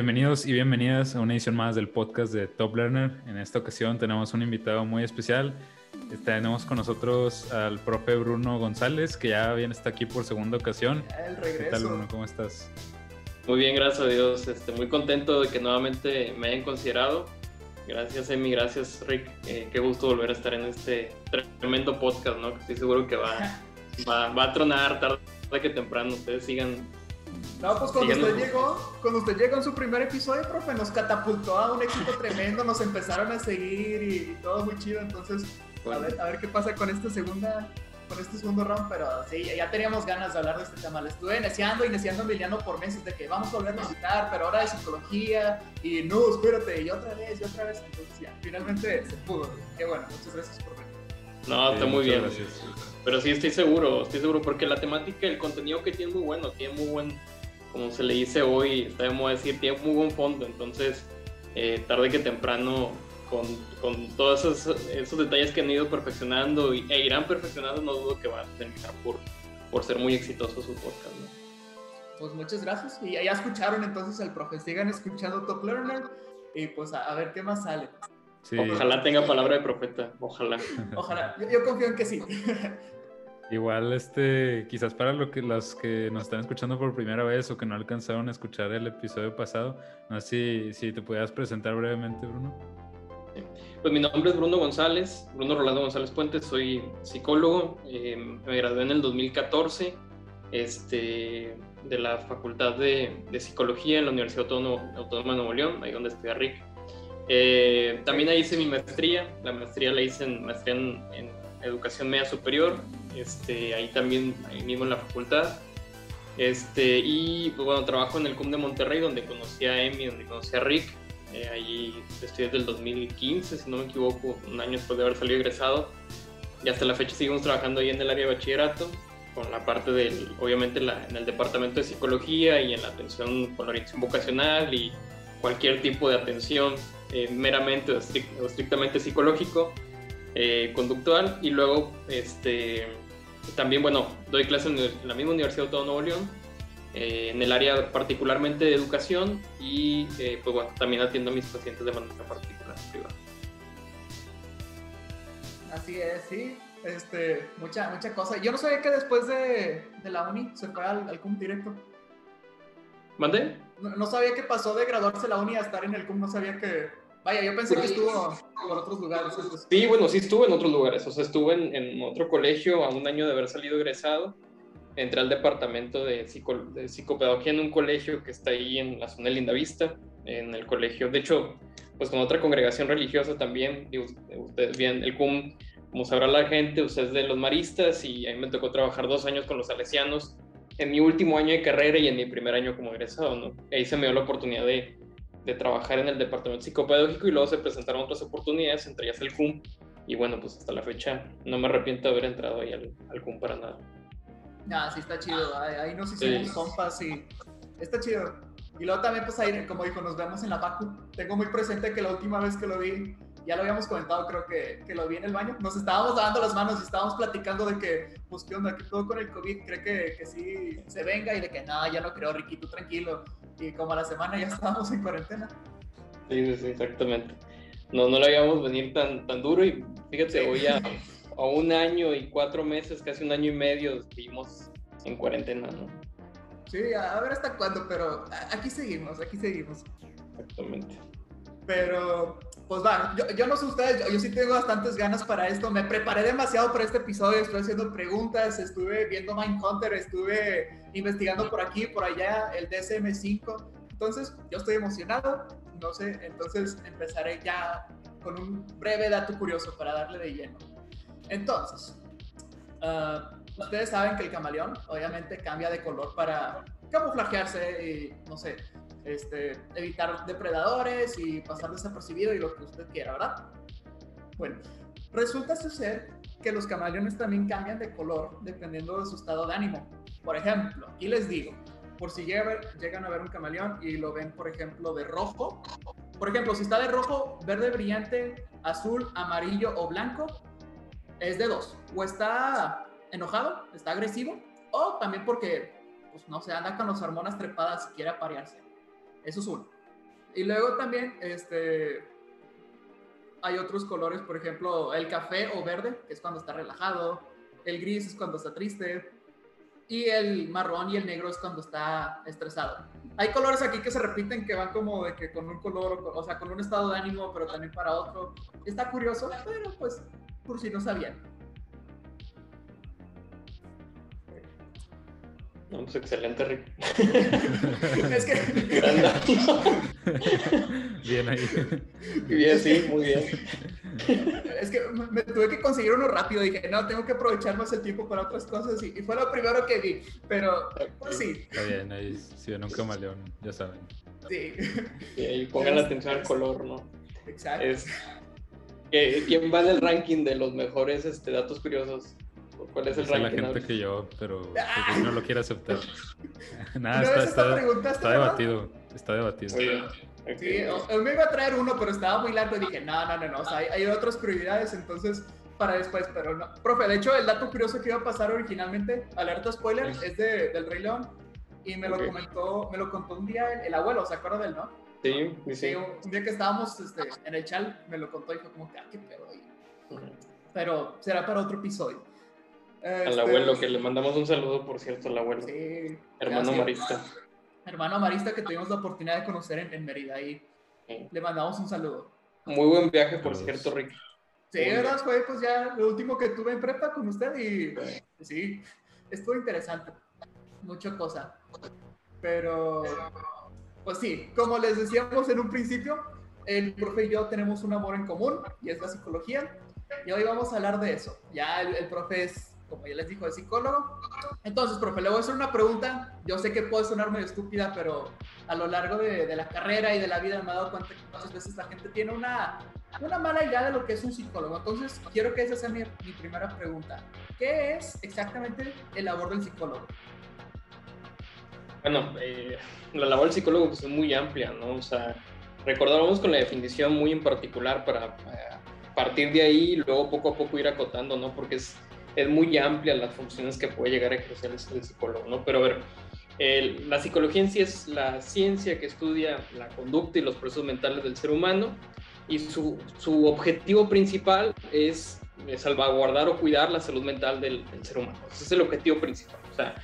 Bienvenidos y bienvenidas a una edición más del podcast de Top Learner. En esta ocasión tenemos un invitado muy especial. Tenemos con nosotros al profe Bruno González, que ya viene está aquí por segunda ocasión. El regreso. ¿Qué tal, Bruno? ¿Cómo estás? Muy bien, gracias a Dios. Este, muy contento de que nuevamente me hayan considerado. Gracias, Emi. Gracias, Rick. Eh, qué gusto volver a estar en este tremendo podcast, ¿no? Que estoy seguro que va, va, va a tronar tarde que temprano. Ustedes sigan No, pues cuando usted llegó, cuando usted llegó en su primer episodio, profe, nos catapultó a un éxito tremendo, nos empezaron a seguir y, y todo muy chido, entonces a ver, a ver qué pasa con esta segunda, con este segundo round, pero sí, ya teníamos ganas de hablar de este tema. Le estuve iniciando, iniciando a Emiliano por meses de que vamos a volver a visitar, pero ahora de psicología, y no, espérate, y otra vez, y otra vez, entonces ya, finalmente se pudo. Qué bueno, muchas gracias por venir. No, está Sí, muy bien. gracias. Pero sí, estoy seguro, estoy seguro, porque la temática, el contenido que tiene es muy bueno, tiene muy buen, como se le dice hoy, moda decir, tiene muy buen fondo, entonces, eh, tarde que temprano, con, con todos esos, esos detalles que han ido perfeccionando y, e irán perfeccionando, no dudo que va a terminar por, por ser muy exitoso su podcast. ¿no? Pues muchas gracias. Y ya escucharon entonces al profe. Sigan escuchando Top Learner y pues a, a ver qué más sale. Sí, Ojalá tenga palabra de profeta, ojalá. Ojalá. Yo, yo confío en que sí. igual este, quizás para lo que, los que nos están escuchando por primera vez o que no alcanzaron a escuchar el episodio pasado, no sé si, si te pudieras presentar brevemente, Bruno. Pues mi nombre es Bruno González, Bruno Rolando González Puentes, soy psicólogo, eh, me gradué en el 2014 este, de la Facultad de, de Psicología en la Universidad Autónoma, Autónoma de Nuevo León, ahí donde estudia Rick. Eh, también ahí hice mi maestría, la maestría la hice en maestría en, en Educación Media Superior, este, ahí también, ahí mismo en la facultad. Este, y pues bueno, trabajo en el CUM de Monterrey, donde conocí a Emi, donde conocí a Rick. Eh, ahí estoy desde el 2015, si no me equivoco, un año después de haber salido egresado. Y hasta la fecha seguimos trabajando ahí en el área de bachillerato, con la parte del, obviamente, la- en el departamento de psicología y en la atención con orientación vocacional y cualquier tipo de atención eh, meramente o, estric- o estrictamente psicológico, eh, conductual. Y luego, este, también, bueno, doy clases en la misma Universidad Autónoma de Nuevo León, eh, en el área particularmente de educación y pues bueno, también atiendo a mis pacientes de manera particular privada. Así es, sí. Este, mucha, mucha cosa. Yo no sabía que después de, de la uni se fue al, al CUM directo. ¿Mande? No, no sabía que pasó de graduarse la uni a estar en el CUM. No sabía que. Vaya, yo pensé que estuvo por otros lugares. Sí, bueno, sí estuve en otros lugares, o sea, estuve en, en otro colegio a un año de haber salido egresado, entré al departamento de, psico- de psicopedagogía en un colegio que está ahí en la zona de Lindavista, en el colegio, de hecho, pues con otra congregación religiosa también, y ustedes bien, el CUM, como sabrá la gente, usted es de los maristas y a mí me tocó trabajar dos años con los salesianos en mi último año de carrera y en mi primer año como egresado, ¿no? Ahí se me dio la oportunidad de, de trabajar en el departamento psicopedagógico y luego se presentaron otras oportunidades, entre ellas el CUM, y bueno, pues hasta la fecha no me arrepiento de haber entrado ahí al, al CUM para nada. Ah, sí, está chido. Ahí, nos hicimos Sí. compas y está chido. Y luego también, pues ahí, como dijo, nos vemos en la Facu. Tengo muy presente que la última vez que lo vi, ya lo habíamos comentado, creo que, que lo vi en el baño. Nos estábamos dando las manos y estábamos platicando de que, pues, ¿qué onda? ¿Qué todo con el COVID? ¿Cree que, que sí se venga? Y de que, no, ya no creo, Riquito, tranquilo. Y como a la semana ya estábamos en cuarentena. Sí, sí, sí, exactamente. No, no lo habíamos venir tan, tan duro y fíjate, Sí. hoy a, a un año y cuatro meses, casi un año y medio, estuvimos en cuarentena, ¿no? Sí, a ver hasta cuándo, pero aquí seguimos, aquí seguimos. Exactamente. Pero, pues va, yo, yo no sé ustedes, yo, yo sí tengo bastantes ganas para esto. Me preparé demasiado para este episodio, estoy haciendo preguntas, estuve viendo Mindhunter, estuve investigando por aquí, por allá, el DSM-5. Entonces, yo estoy emocionado, no sé, entonces empezaré ya con un breve dato curioso para darle de lleno. Entonces, ah, ustedes saben que el camaleón obviamente cambia de color para camuflajearse y, no sé, este, evitar depredadores y pasar desapercibido y lo que usted quiera, ¿verdad? Bueno, resulta ser que los camaleones también cambian de color dependiendo de su estado de ánimo. Por ejemplo, aquí les digo, por si llegan a ver un camaleón y lo ven, por ejemplo, de rojo. Por ejemplo, si está de rojo, verde brillante, azul, amarillo o blanco, es de dos. O está enojado, está agresivo, o también porque, pues no se anda con las hormonas trepadas y quiere aparearse. Eso es uno. Y luego también, este, hay otros colores, por ejemplo, el café o verde, que es cuando está relajado, el gris es cuando está triste, y el marrón y el negro es cuando está estresado. Hay colores aquí que se repiten que van como de que con un color, o sea, con un estado de ánimo, pero también para otro. Está curioso, pero pues por si no sabían. No, pues excelente, Rick. es que. bien ahí. Bien, sí, muy bien. Es que me tuve que conseguir uno rápido. Dije, no, tengo que aprovechar más el tiempo para otras cosas. Y, fue lo primero que vi. Pero, pues sí. Está bien, ahí si ven un camaleón, ya saben. Sí. Y pongan atención al color, ¿no? Exacto. Es, ¿Quién va en el ranking de los mejores este, datos curiosos? ¿Cuál es el ranking? la gente que yo, pero pues, Ah. no lo quiere aceptar. Nada, ¿No está, está, está ¿Está debatido. Está debatido. Muy bien. Ok. Sí, me iba a traer uno, pero estaba muy largo y dije, no, no, no, no, o sea, hay, hay otras prioridades, entonces para después, pero no. Profe, de hecho, el dato curioso que iba a pasar originalmente, alerta spoiler, Sí. es de, del Rey León y me lo Ok. comentó, me lo contó un día el, el abuelo, ¿se acuerda de él, no? Sí, sí, Sí, un, un día que estábamos este, en el chal, me lo contó y fue como que, ah, qué pedo. Pero será para otro episodio. Al Este, abuelo, que le mandamos un saludo, por cierto, al abuelo. Sí, Hermano sí. Marista. Hermano Marista que tuvimos la oportunidad de conocer en, en Mérida y Sí. le mandamos un saludo. Muy buen viaje, por Saludos. cierto, Rick. Sí, Muy bien. ¿verdad? Fue pues ya lo último que tuve en prepa con usted y sí, estuvo interesante. Mucha cosa. Pero, pues sí, como les decíamos en un principio, el profe y yo tenemos un amor en común y es la psicología. Y hoy vamos a hablar de eso. Ya el, el profe es, como ya les dijo, es psicólogo. Entonces, profe, le voy a hacer una pregunta. Yo sé que puede sonar medio estúpida, pero a lo largo de, la carrera y de la vida me he dado cuenta que muchas veces la gente tiene una, una mala idea de lo que es un psicólogo. Entonces, quiero que esa sea mi, primera pregunta. ¿Qué es exactamente el labor del psicólogo? Bueno, eh, la labor del psicólogo pues, es muy amplia, ¿no? O sea, recordábamos con la definición muy en particular para eh, partir de ahí y luego poco a poco ir acotando, ¿no? Porque es, es muy amplia las funciones que puede llegar a ejercer el, psicólogo, ¿no? Pero a ver, la psicología en sí es la ciencia que estudia la conducta y los procesos mentales del ser humano y su, su objetivo principal es salvaguardar o cuidar la salud mental del, ser humano. Ese es el objetivo principal. O sea,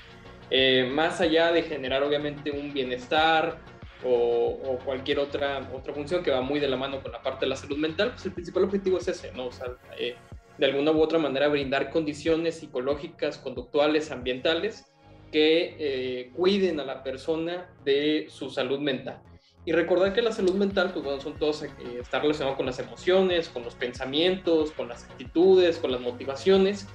eh, más allá de generar obviamente un bienestar o, o cualquier otra, otra función que va muy de la mano con la parte de la salud mental, pues el principal objetivo es ese, ¿no? O sea, eh, de alguna u otra manera brindar condiciones psicológicas, conductuales, ambientales que eh, cuiden a la persona de su salud mental. Y recordar que la salud mental, pues bueno, son todos, eh, está relacionado con las emociones, con los pensamientos, con las actitudes, con las motivaciones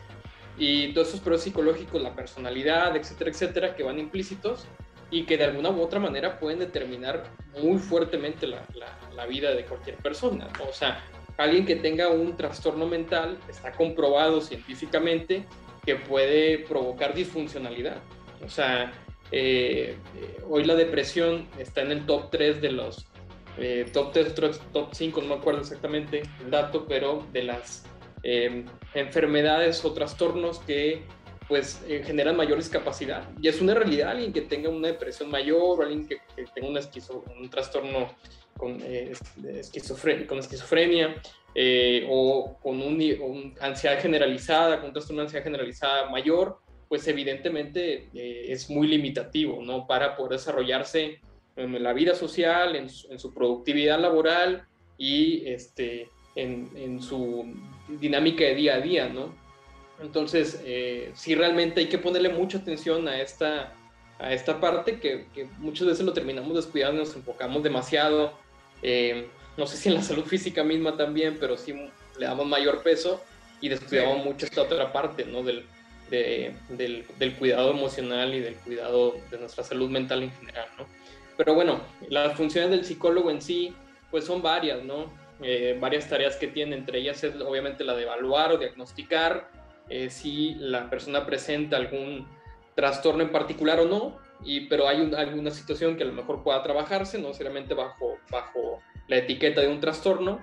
y todos esos procesos psicológicos, la personalidad, etcétera, etcétera, que van implícitos y que de alguna u otra manera pueden determinar muy fuertemente la, la- la vida de cualquier persona. ¿no? O sea, alguien que tenga un trastorno mental está comprobado científicamente que puede provocar disfuncionalidad. O sea, eh, hoy la depresión está en el top 3 de los eh, top 3, top 5, no me acuerdo exactamente el dato, pero de las eh, enfermedades o trastornos que pues eh, generan mayor discapacidad. Y es una realidad alguien que tenga una depresión mayor o alguien que, que tenga una esquizo- un trastorno con, eh, con esquizofrenia eh, o con un, un ansiedad generalizada, con un trastorno de ansiedad generalizada mayor, pues evidentemente eh, es muy limitativo, ¿no? Para poder desarrollarse en la vida social, en su, en su productividad laboral y este, en, en su dinámica de día a día, ¿no? Entonces, eh, sí realmente hay que ponerle mucha atención a esta, a esta parte que, que muchas veces lo terminamos descuidando, nos enfocamos demasiado, eh, no sé si en la salud física misma también, pero sí le damos mayor peso y descuidamos mucho esta otra parte, ¿no? Del, del, del, cuidado emocional y del cuidado de nuestra salud mental en general, ¿no? Pero bueno, las funciones del psicólogo en sí, pues son varias, ¿no? Eh, varias tareas que tiene, entre ellas es obviamente la de evaluar o diagnosticar eh, si la persona presenta algún trastorno en particular o no, y, pero hay alguna situación que a lo mejor pueda trabajarse, no necesariamente bajo, bajo la etiqueta de un trastorno.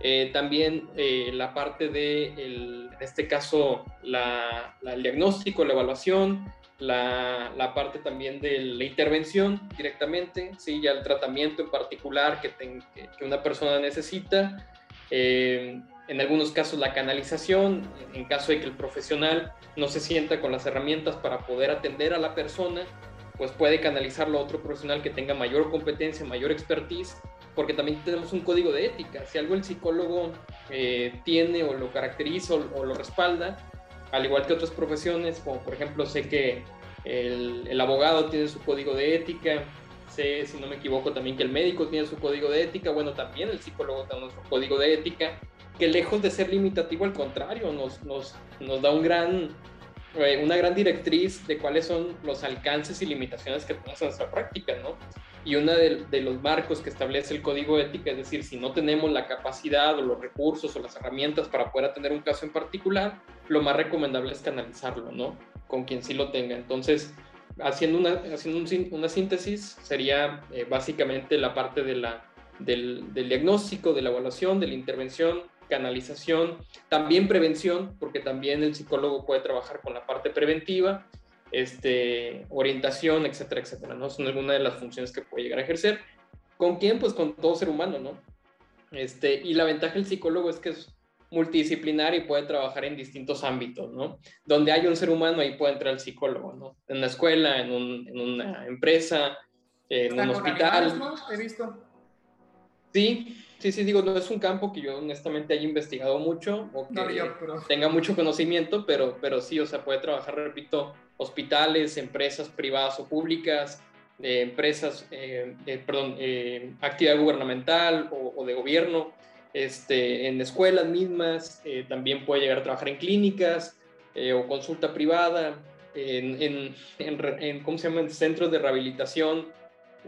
Eh, también la parte de, en este caso, la, el diagnóstico, la evaluación, la, la, parte también de la intervención directamente, ¿sí? ya el tratamiento en particular que, que, una persona necesita, eh, en algunos casos la canalización, en caso de que el profesional no se sienta con las herramientas para poder atender a la persona, pues puede canalizarlo a otro profesional que tenga mayor competencia, mayor expertise, porque también tenemos un código de ética. Si algo el psicólogo eh, tiene o lo caracteriza o, o lo respalda, al igual que otras profesiones, como por ejemplo sé que el, el, abogado tiene su código de ética, sé, si no me equivoco, también que el médico tiene su código de ética, bueno, también el psicólogo tiene su código de ética, que lejos de ser limitativo, al contrario, nos, nos, nos da un gran, eh, una gran directriz de cuáles son los alcances y limitaciones que tenemos en nuestra práctica, ¿no? Y uno de, de, los marcos que establece el código ética, es decir, si no tenemos la capacidad o los recursos o las herramientas para poder atender un caso en particular, lo más recomendable es canalizarlo, ¿no? Con quien sí lo tenga. Entonces, haciendo una, haciendo una síntesis, sería eh, básicamente la parte de la, del diagnóstico, de la evaluación, de la intervención, canalización, también prevención, porque también el psicólogo puede trabajar con la parte preventiva, este, orientación, etcétera, etcétera, ¿no? Son algunas de las funciones que puede llegar a ejercer. ¿Con quién? Pues con todo ser humano, ¿no? Este, y la ventaja del psicólogo es que es multidisciplinar y puede trabajar en distintos ámbitos, ¿no? Donde hay un ser humano, ahí puede entrar el psicólogo, ¿no? En una escuela, en, un, en una empresa, en un hospital. ¿no? He visto. Sí, sí, sí, digo, no es un campo que yo honestamente haya investigado mucho o que tenga mucho conocimiento, pero, pero sí, o sea, puede trabajar, repito, hospitales, empresas privadas o públicas, eh, empresas, eh, eh, perdón, eh, actividad gubernamental o, o, de gobierno, este, en escuelas mismas, también puede llegar a trabajar en clínicas o consulta privada, en, en, en, en, ¿cómo se llama? En centros de rehabilitación,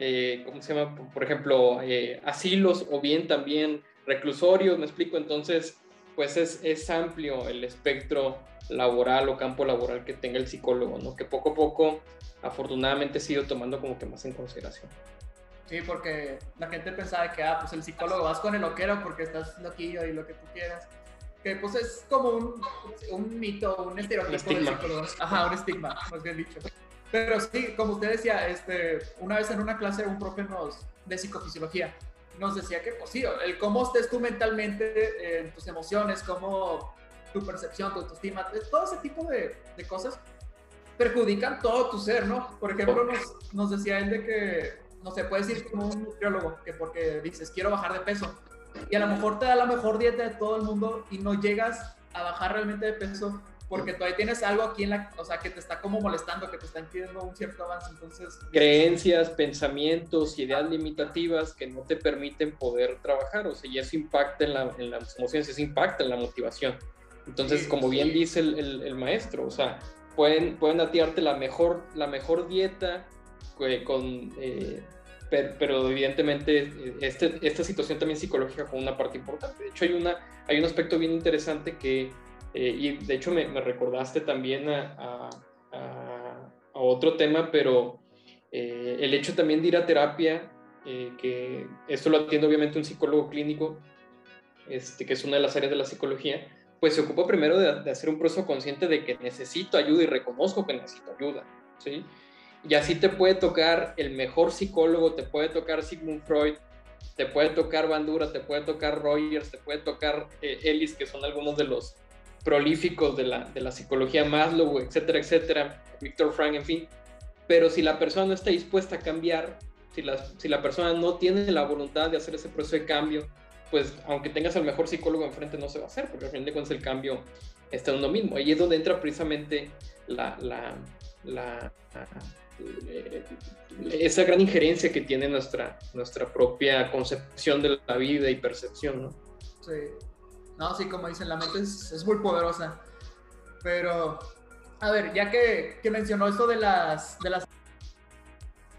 eh, ¿cómo se llama? Por ejemplo, eh, asilos o bien también reclusorios, me explico. Entonces, pues es, es, amplio el espectro laboral o campo laboral que tenga el psicólogo, ¿no? Que poco a poco, afortunadamente, he ido tomando como que más en consideración. Sí, porque la gente pensaba que, ah, pues el psicólogo vas con el loquero porque estás loquillo y lo que tú quieras. Que pues es como un, un mito, un estereotipo. Ajá, un estigma, más bien dicho. Pero sí, como usted decía, este, una vez en una clase un profe nos, de psicofisiología nos decía que, pues sí, el cómo estés tú mentalmente, en tus emociones, cómo tu percepción, tu autoestima, todo ese tipo de, de, cosas perjudican todo tu ser, ¿no? Por ejemplo, nos, decía él de que, no sé, puedes ir como un nutriólogo, que porque dices, quiero bajar de peso, y a lo mejor te da la mejor dieta de todo el mundo y no llegas a bajar realmente de peso porque todavía tienes algo aquí en la, o sea, que te está como molestando, que te está impidiendo un cierto avance, entonces... Creencias, pensamientos, ideas limitativas que no te permiten poder trabajar, o sea, y eso impacta en, la, en las emociones, eso impacta en la motivación. Entonces, sí, como bien sí. dice el, el, el, maestro, o sea, pueden, pueden atirarte la mejor, la mejor dieta eh, con... Eh, pero, evidentemente este, esta situación también psicológica con una parte importante. De hecho, hay, una, hay un aspecto bien interesante que eh, y de hecho me, me recordaste también a, a, a, otro tema, pero eh, el hecho también de ir a terapia, eh, que esto lo atiende obviamente un psicólogo clínico, este, que es una de las áreas de la psicología, pues se ocupa primero de, de, hacer un proceso consciente de que necesito ayuda y reconozco que necesito ayuda, ¿sí? Y así te puede tocar el mejor psicólogo, te puede tocar Sigmund Freud, te puede tocar Bandura, te puede tocar Rogers, te puede tocar eh, Ellis, que son algunos de los prolíficos de la, de la psicología Maslow, etcétera, etcétera, Víctor Frank, en fin. Pero si la persona no está dispuesta a cambiar, si la, si la persona no tiene la voluntad de hacer ese proceso de cambio, pues aunque tengas al mejor psicólogo enfrente no se va a hacer, porque al fin de cuentas el cambio está en uno mismo. Ahí es donde entra precisamente la, la, la, eh, esa gran injerencia que tiene nuestra, nuestra propia concepción de la vida y percepción, ¿no? Sí. No, sí, como dicen, la mente es, muy poderosa. Pero A ver, ya que, que mencionó esto de las, de las...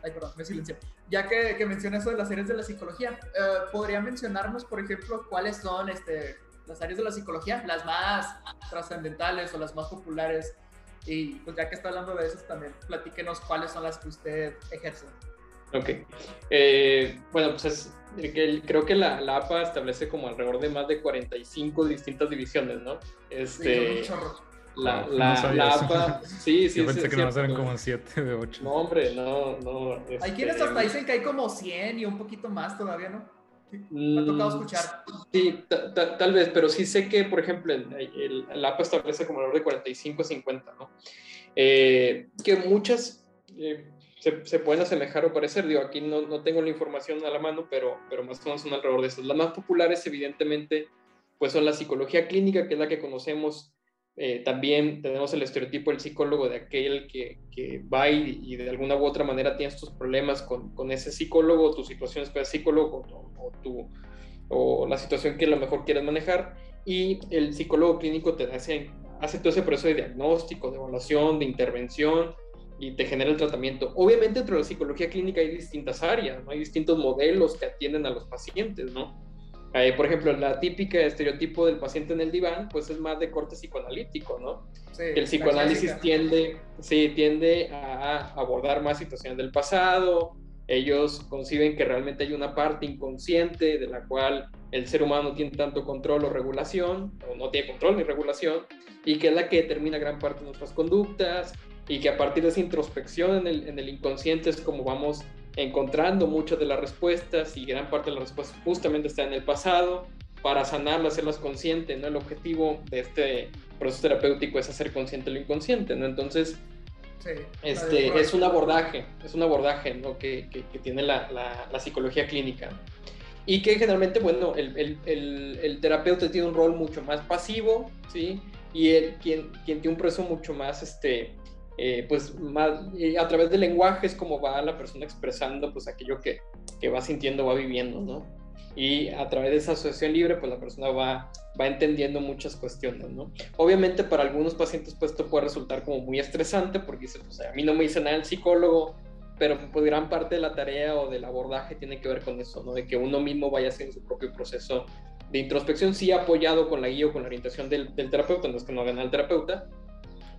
Ay, perdón, me silencio. Ya que, menciona eso de las áreas de la psicología, eh, ¿podría mencionarnos, por ejemplo, cuáles son este, las áreas de la psicología, las más trascendentales o las más populares? Y pues ya que está hablando de esas también, platíquenos cuáles son las que usted ejerce. Ok. Eh, bueno, pues es, creo que la, la, APA establece como alrededor de más de 45 distintas divisiones, ¿no? Este, Sí, la, No la, sabía la eso. APA, sí, sí, Yo pensé sí, que nomás eran no. como 7 de 8. No, hombre, no, no. Hay este, quienes hasta dicen que hay como 100 y un poquito más todavía, ¿no? Me ha tocado mm, escuchar. Sí, ta- ta- tal vez, pero sí sé que, por ejemplo, el, el, el APA establece como alrededor de 45 a 50, ¿no? Eh, que muchas eh, se, pueden asemejar o parecer, digo, aquí no, no tengo la información a la mano, pero, pero más o menos son alrededor de esas. Las más populares, evidentemente, pues son la psicología clínica, que es la que conocemos. Eh, también tenemos el estereotipo del psicólogo de aquel que, que va y, y de alguna u otra manera tienes tus problemas con, con ese psicólogo, tu situación es con el psicólogo o, o tu o la situación que a lo mejor quieres manejar y el psicólogo clínico te hace, hace todo ese proceso de diagnóstico, de evaluación, de intervención y te genera el tratamiento. Obviamente dentro de la psicología clínica hay distintas áreas, ¿no? hay distintos modelos que atienden a los pacientes, ¿no? Eh, por ejemplo, la típica estereotipo del paciente en el diván, pues es más de corte psicoanalítico, ¿no? Sí, el psicoanálisis tiende, sí, tiende a abordar más situaciones del pasado. Ellos conciben que realmente hay una parte inconsciente de la cual el ser humano no tiene tanto control o regulación, o no tiene control ni regulación, y que es la que determina gran parte de nuestras conductas, y que a partir de esa introspección en el, en el inconsciente es como vamos encontrando muchas de las respuestas, y gran parte de las respuestas justamente está en el pasado, para sanarlas, hacerlas conscientes, ¿no? El objetivo de este proceso terapéutico es hacer consciente lo inconsciente, ¿no? Entonces, Sí, este, es un abordaje, es un abordaje, ¿no? Que, que, que tiene la, la, la, psicología clínica. Y que generalmente, bueno, el, el, el, el, terapeuta tiene un rol mucho más pasivo, ¿sí? Y él, quien, quien tiene un proceso mucho más, este, eh, pues, eh, a través del lenguaje es como va la persona expresando, pues, aquello que, que va sintiendo, va viviendo, ¿no? y a través de esa asociación libre, pues la persona va, va entendiendo muchas cuestiones, ¿no? Obviamente para algunos pacientes pues esto puede resultar como muy estresante porque dice, pues a mí no me dice nada el psicólogo, pero pues gran parte de la tarea o del abordaje tiene que ver con eso, ¿no? De que uno mismo vaya haciendo su propio proceso de introspección, sí apoyado con la guía o con la orientación del, del terapeuta, no es que no haga nada el terapeuta,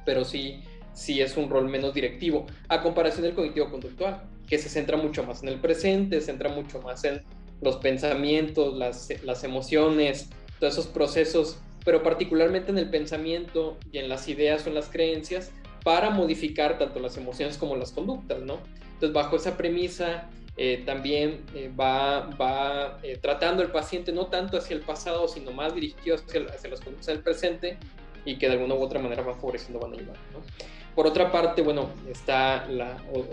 pero sí, sí es un rol menos directivo, a comparación del cognitivo-conductual, que se centra mucho más en el presente, se centra mucho más en los pensamientos, las, las, emociones, todos esos procesos, pero particularmente en el pensamiento y en las ideas o en las creencias, para modificar tanto las emociones como las conductas, ¿no? Entonces, bajo esa premisa, eh, también eh, va, va eh, tratando el paciente no tanto hacia el pasado, sino más dirigido hacia, hacia las conductas del presente y que de alguna u otra manera van favoreciendo, van ayudando, ¿no? Por otra parte, bueno, está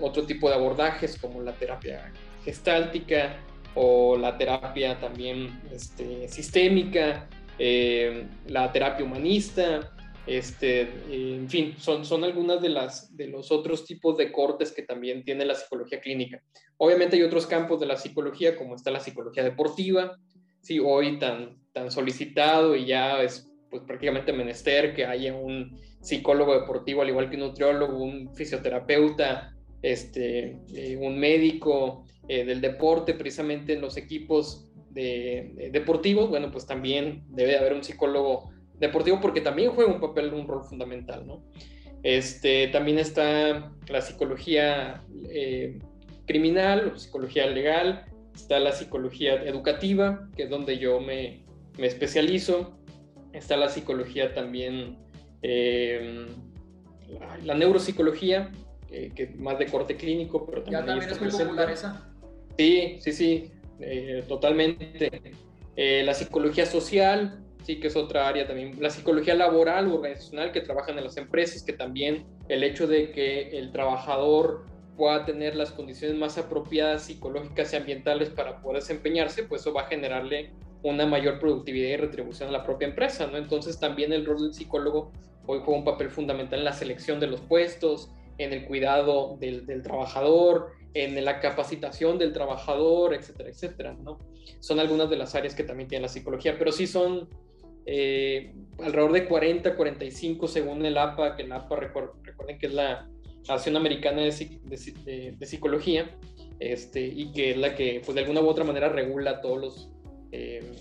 otro tipo de abordajes como la terapia gestáltica, o la terapia también este, sistémica, eh, la terapia humanista, este, en fin, son, son algunas de, las, de los otros tipos de cortes que también tiene la psicología clínica. Obviamente hay otros campos de la psicología, como está la psicología deportiva, sí, hoy tan, tan solicitado y ya es pues, prácticamente menester que haya un psicólogo deportivo, al igual que un nutriólogo, un fisioterapeuta, este, eh, un médico, eh, del deporte, precisamente en los equipos de, de, deportivos, bueno, pues también debe de haber un psicólogo deportivo porque también juega un papel, un rol fundamental, ¿no? Este, también está la psicología eh, criminal, psicología legal, está la psicología educativa, que es donde yo me, me especializo, está la psicología también, eh, la, la, neuropsicología, eh, que más de corte clínico, pero también, ya también es muy popular esa. Sí, sí, sí, eh, totalmente. Eh, la psicología social, sí, que es otra área también. La psicología laboral o organizacional que trabajan en las empresas, que también el hecho de que el trabajador pueda tener las condiciones más apropiadas psicológicas y ambientales para poder desempeñarse, pues eso va a generarle una mayor productividad y retribución a la propia empresa, ¿no? Entonces también el rol del psicólogo hoy juega un papel fundamental en la selección de los puestos, en el cuidado del, trabajador, en la capacitación del trabajador, etcétera, etcétera, ¿no? Son algunas de las áreas que también tiene la psicología, pero sí son eh, alrededor de 40, 45 según el APA, que el APA recuerden que es la Asociación Americana de, de, Psicología, este, y que es la que pues de alguna u otra manera regula todos los, eh,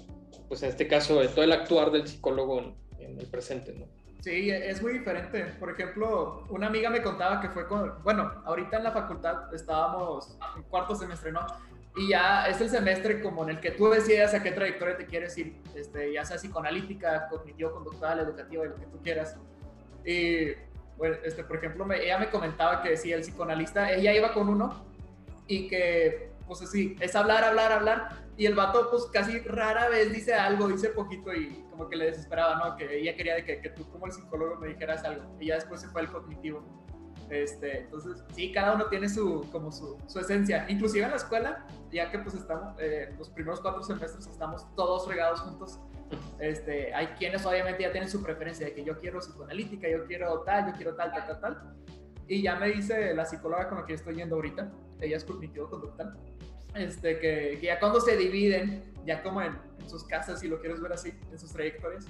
pues en este caso, todo el actuar del psicólogo en, el presente, ¿no? Sí, es muy diferente. Por ejemplo, una amiga me contaba que fue con, bueno, ahorita en la facultad estábamos en cuarto semestre, ¿no? Y ya es el semestre como en el que tú decides a qué trayectoria te quieres ir, este, ya sea psicoanalítica, cognitivo-conductual, educativa, lo que tú quieras. Y, bueno, este, por ejemplo, ella me comentaba que si el psicoanalista, ella iba con uno y que, pues así, es hablar, hablar, hablar, y el vato, pues casi rara vez dice algo, dice poquito y como que le desesperaba, ¿no? Que ella quería que, que tú como el psicólogo me dijeras algo. Y ya después se fue el cognitivo. Este, entonces, sí, cada uno tiene su, como su, su esencia. Inclusive en la escuela, ya que pues estamos, eh, los primeros cuatro semestres estamos todos regados juntos. Este, hay quienes obviamente ya tienen su preferencia de que yo quiero psicoanalítica, yo quiero tal, yo quiero tal, tal, tal, tal. Y ya me dice la psicóloga con la que estoy yendo ahorita, ella es cognitivo-conductal, este, que, que, ya cuando se dividen, ya como en, en, sus casas, si lo quieres ver así, en sus trayectorias,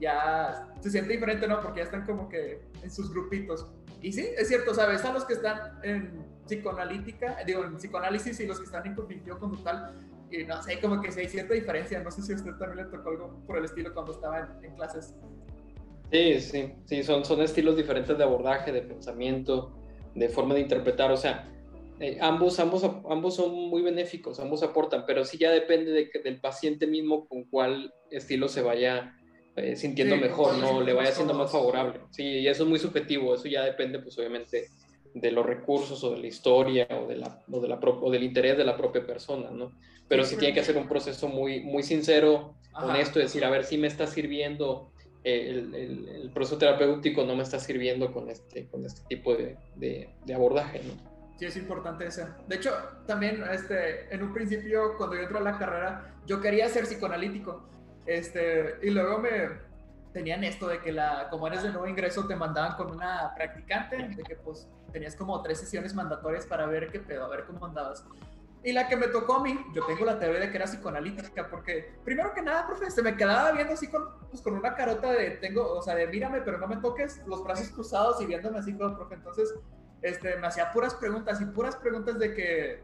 ya se siente diferente, ¿no? Porque ya están como que en sus grupitos. Y sí, es cierto, ¿sabes? A los que están en psicoanalítica, digo, en psicoanálisis y los que están en cognitivo conductal, y no sé, como que sí hay cierta diferencia. No sé si a usted también le tocó algo por el estilo cuando estaba en, clases. Sí, sí, sí, son, son estilos diferentes de abordaje, de pensamiento, de forma de interpretar. O sea, eh, ambos, ambos, ambos son muy benéficos, ambos aportan, pero sí ya depende de del paciente mismo con cuál estilo se vaya eh, sintiendo mejor, ¿no? Le vaya siendo más favorable. Sí, y eso es muy subjetivo, eso ya depende, pues obviamente, de los recursos o de la historia o, de la, o, de la o del interés de la propia persona, ¿no? Pero sí, tiene que hacer un proceso muy, muy sincero, honesto, decir, a ver si me está sirviendo el, el, el, proceso terapéutico, no me está sirviendo con este, con este tipo de, de, de abordaje, ¿no? Sí, es importante eso. De hecho, también este, en un principio, cuando yo entré a la carrera, yo quería ser psicoanalítico este, y luego me tenían esto de que la, como eres de nuevo ingreso, te mandaban con una practicante, de que pues tenías como tres sesiones mandatorias para ver qué pedo, a ver cómo andabas. Y la que me tocó a mí, yo tengo la teoría de que era psicoanalítica, porque primero que nada, profe, se me quedaba viendo así con, pues, con una carota de, tengo, o sea, de mírame, pero no me toques, los brazos cruzados y viéndome así todo, profe. Entonces, este, me hacía puras preguntas y puras preguntas de que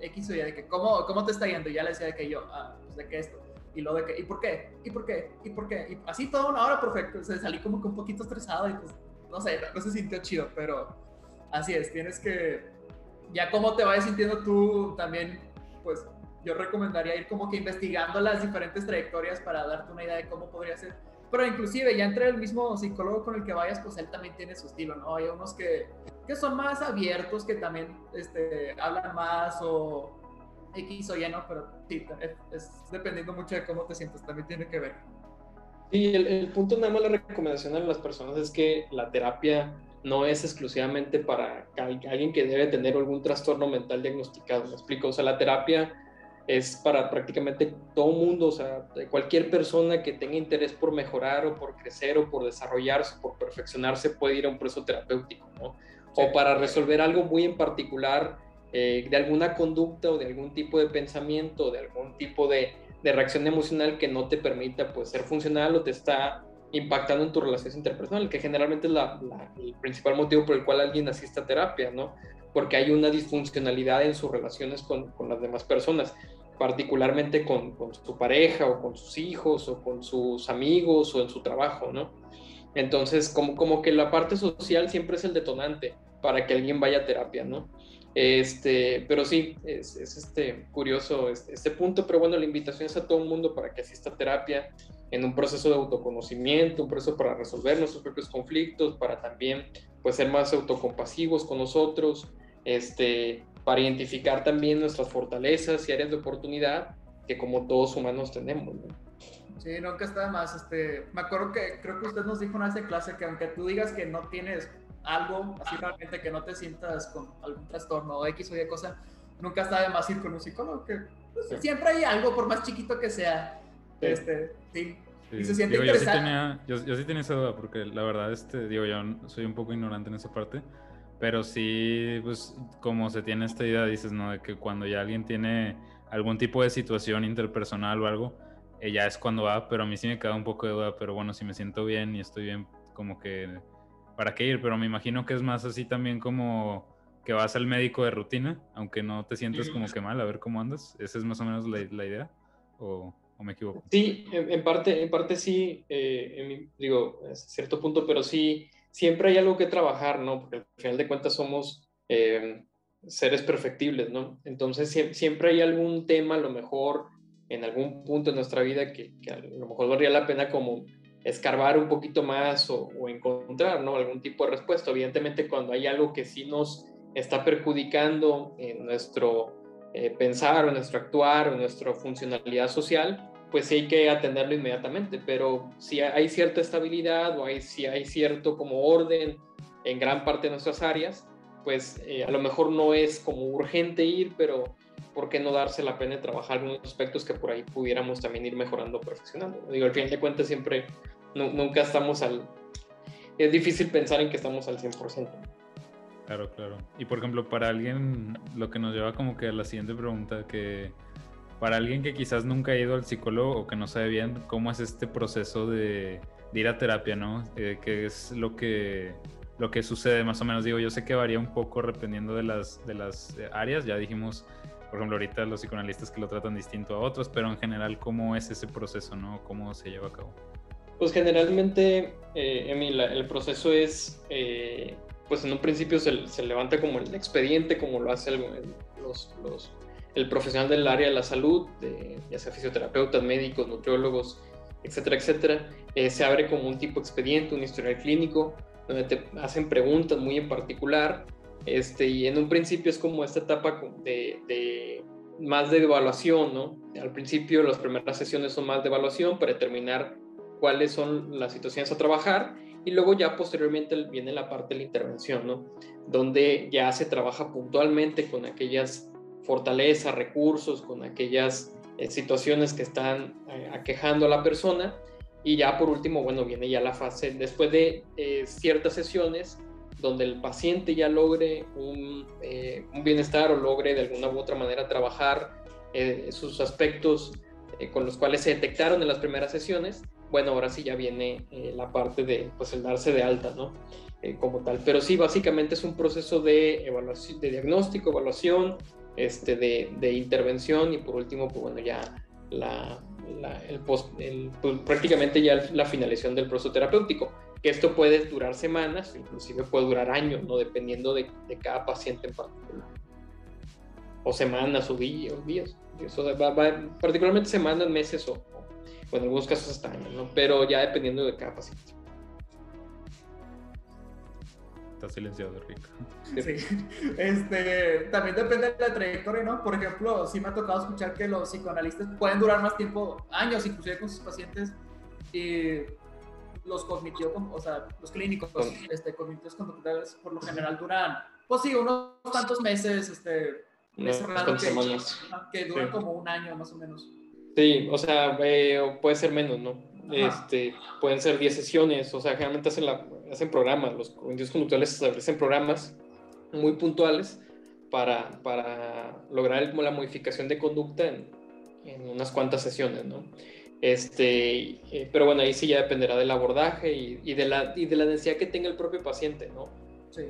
X o Y, de que cómo, cómo te está yendo. Y ya le decía de que yo, ah, pues de que esto y lo de que, ¿y por qué? ¿Y por qué? ¿Y por qué? Y así toda una hora, perfecto. Se salí como que un poquito estresado y pues, no sé, no se sintió chido, pero así es, tienes que, ya como te vayas sintiendo tú también, pues yo recomendaría ir como que investigando las diferentes trayectorias para darte una idea de cómo podría ser. Pero inclusive ya entre el mismo psicólogo con el que vayas, pues él también tiene su estilo, ¿no? Hay unos que, que son más abiertos, que también este, hablan más o X o Y no, pero sí, es, dependiendo mucho de cómo te sientes, también tiene que ver. Sí, el, el, punto nada más la recomendación a las personas es que la terapia no es exclusivamente para alguien que debe tener algún trastorno mental diagnosticado, me explico, o sea, la terapia es para prácticamente todo mundo, o sea, cualquier persona que tenga interés por mejorar o por crecer o por desarrollarse, por perfeccionarse, puede ir a un proceso terapéutico, ¿no? O para resolver algo muy en particular eh, de alguna conducta o de algún tipo de pensamiento, de algún tipo de, de, reacción emocional que no te permita pues, ser funcional o te está impactando en tu relación interpersonal, que generalmente es la, el principal motivo por el cual alguien asiste a terapia, ¿no? Porque hay una disfuncionalidad en sus relaciones con, con las demás personas, particularmente con, con, su pareja o con sus hijos o con sus amigos o en su trabajo, ¿no? Entonces, como, como que la parte social siempre es el detonante para que alguien vaya a terapia, ¿no? Este, pero sí, es, este, curioso este, este, punto, pero bueno, la invitación es a todo el mundo para que asista a terapia en un proceso de autoconocimiento, un proceso para resolver nuestros propios conflictos, para también pues, ser más autocompasivos con nosotros, este, para identificar también nuestras fortalezas y áreas de oportunidad que como todos humanos tenemos. ¿no? Sí, nunca está más. Este, me acuerdo que creo que usted nos dijo en esa clase que aunque tú digas que no tienes algo, así realmente que no te sientas con algún trastorno o X o Y cosa, nunca está de más ir con un psicólogo, que pues, siempre hay algo, por más chiquito que sea. Sí. Este, sí. Y se siente interesante. Yo sí, tenía, yo, yo sí tenía esa duda, porque la verdad, este, digo, yo soy un poco ignorante en esa parte, pero sí, pues, como se tiene esta idea, dices, ¿no? De que cuando ya alguien tiene algún tipo de situación interpersonal o algo, eh, ya es cuando va, pero a mí sí me queda un poco de duda, pero bueno, si me siento bien y estoy bien, como que, ¿para qué ir? Pero me imagino que es más así también como que vas al médico de rutina, aunque no te sientes como que mal, a ver cómo andas. ¿Esa es más o menos la, la idea? ¿O, me equivoco? Sí, en, parte, en parte sí, eh, digo, a cierto punto, pero sí, siempre hay algo que trabajar, ¿no? Porque al final de cuentas somos eh, seres perfectibles, ¿no? Entonces siempre hay algún tema, a lo mejor en algún punto de nuestra vida que, a lo mejor valdría la pena como escarbar un poquito más o, encontrar, ¿no? Algún tipo de respuesta. Evidentemente cuando hay algo que sí nos está perjudicando en nuestro eh, pensar o nuestro actuar o nuestra funcionalidad social, pues sí hay que atenderlo inmediatamente, pero si hay cierta estabilidad o hay, si hay cierto como orden en gran parte de nuestras áreas, pues eh, a lo mejor no es como urgente ir, pero ¿por qué no darse la pena de trabajar en unos aspectos que por ahí pudiéramos también ir mejorando, perfeccionando? Digo, al fin de cuentas siempre, nunca estamos al... Es difícil pensar en que estamos al 100%. Claro, claro. Y por ejemplo, para alguien, lo que nos lleva como que a la siguiente pregunta, que para alguien que quizás nunca ha ido al psicólogo o que no sabe bien cómo es este proceso de, ir a terapia, ¿no? Eh, ¿Qué es lo que, lo que sucede más o menos? Digo, yo sé que varía un poco dependiendo de las, de las eh, áreas, ya dijimos, por ejemplo, ahorita los psicoanalistas que lo tratan distinto a otros, pero en general, ¿cómo es ese proceso, ¿no? ¿Cómo se lleva a cabo? Pues generalmente, eh, el proceso es eh, pues en un principio se, se, levanta como el expediente, como lo hace el, los, los, el profesional del área de la salud, de, ya sea fisioterapeutas, médicos, nutriólogos, etcétera, etcétera. Eh, se abre como un tipo expediente, un historial clínico, donde te hacen preguntas muy en particular. Este, y en un principio es como esta etapa de, de más de evaluación, ¿no? Al principio las primeras sesiones son más de evaluación para determinar cuáles son las situaciones a trabajar y luego ya posteriormente viene la parte de la intervención, ¿no? Donde ya se trabaja puntualmente con aquellas fortalezas, recursos, con aquellas eh, situaciones que están eh, aquejando a la persona. Y ya por último, bueno, viene ya la fase, después de eh, ciertas sesiones, donde el paciente ya logre un, un, bienestar o logre de alguna u otra manera trabajar sus aspectos con los cuales se detectaron en las primeras sesiones, bueno, ahora sí ya viene la parte de, pues, el darse de alta, ¿no? Como tal. Pero sí, básicamente es un proceso de evaluación, de diagnóstico, evaluación, este, de, de intervención y por último, pues bueno, ya la, el post, el, pues, prácticamente ya la finalización del proceso terapéutico, que esto puede durar semanas, inclusive puede durar años, ¿no? Dependiendo de, de cada paciente en particular. O semanas o días. Eso va, va, particularmente semanas, meses o, en algunos casos hasta años, ¿no? Pero ya dependiendo de cada paciente. Está silenciado, Rico. Sí. Este, también depende de la trayectoria, ¿no? Por ejemplo, sí me ha tocado escuchar que los psicoanalistas pueden durar más tiempo, años inclusive con sus pacientes, y los cognitivos, o sea, los clínicos, este, cognitivos conductuales, por lo general duran, pues sí, unos tantos meses, este, meses raros que, que duran como un año más o menos. Sí, o sea, eh, puede ser menos, ¿no? Este, pueden ser 10 sesiones, o sea, generalmente hacen, la, hacen programas, los cognitivos conductuales establecen programas muy puntuales para, para lograr la modificación de conducta en, en unas cuantas sesiones, ¿no? Este, eh, pero bueno, ahí sí ya dependerá del abordaje y, y, de la, y de la necesidad que tenga el propio paciente, ¿no?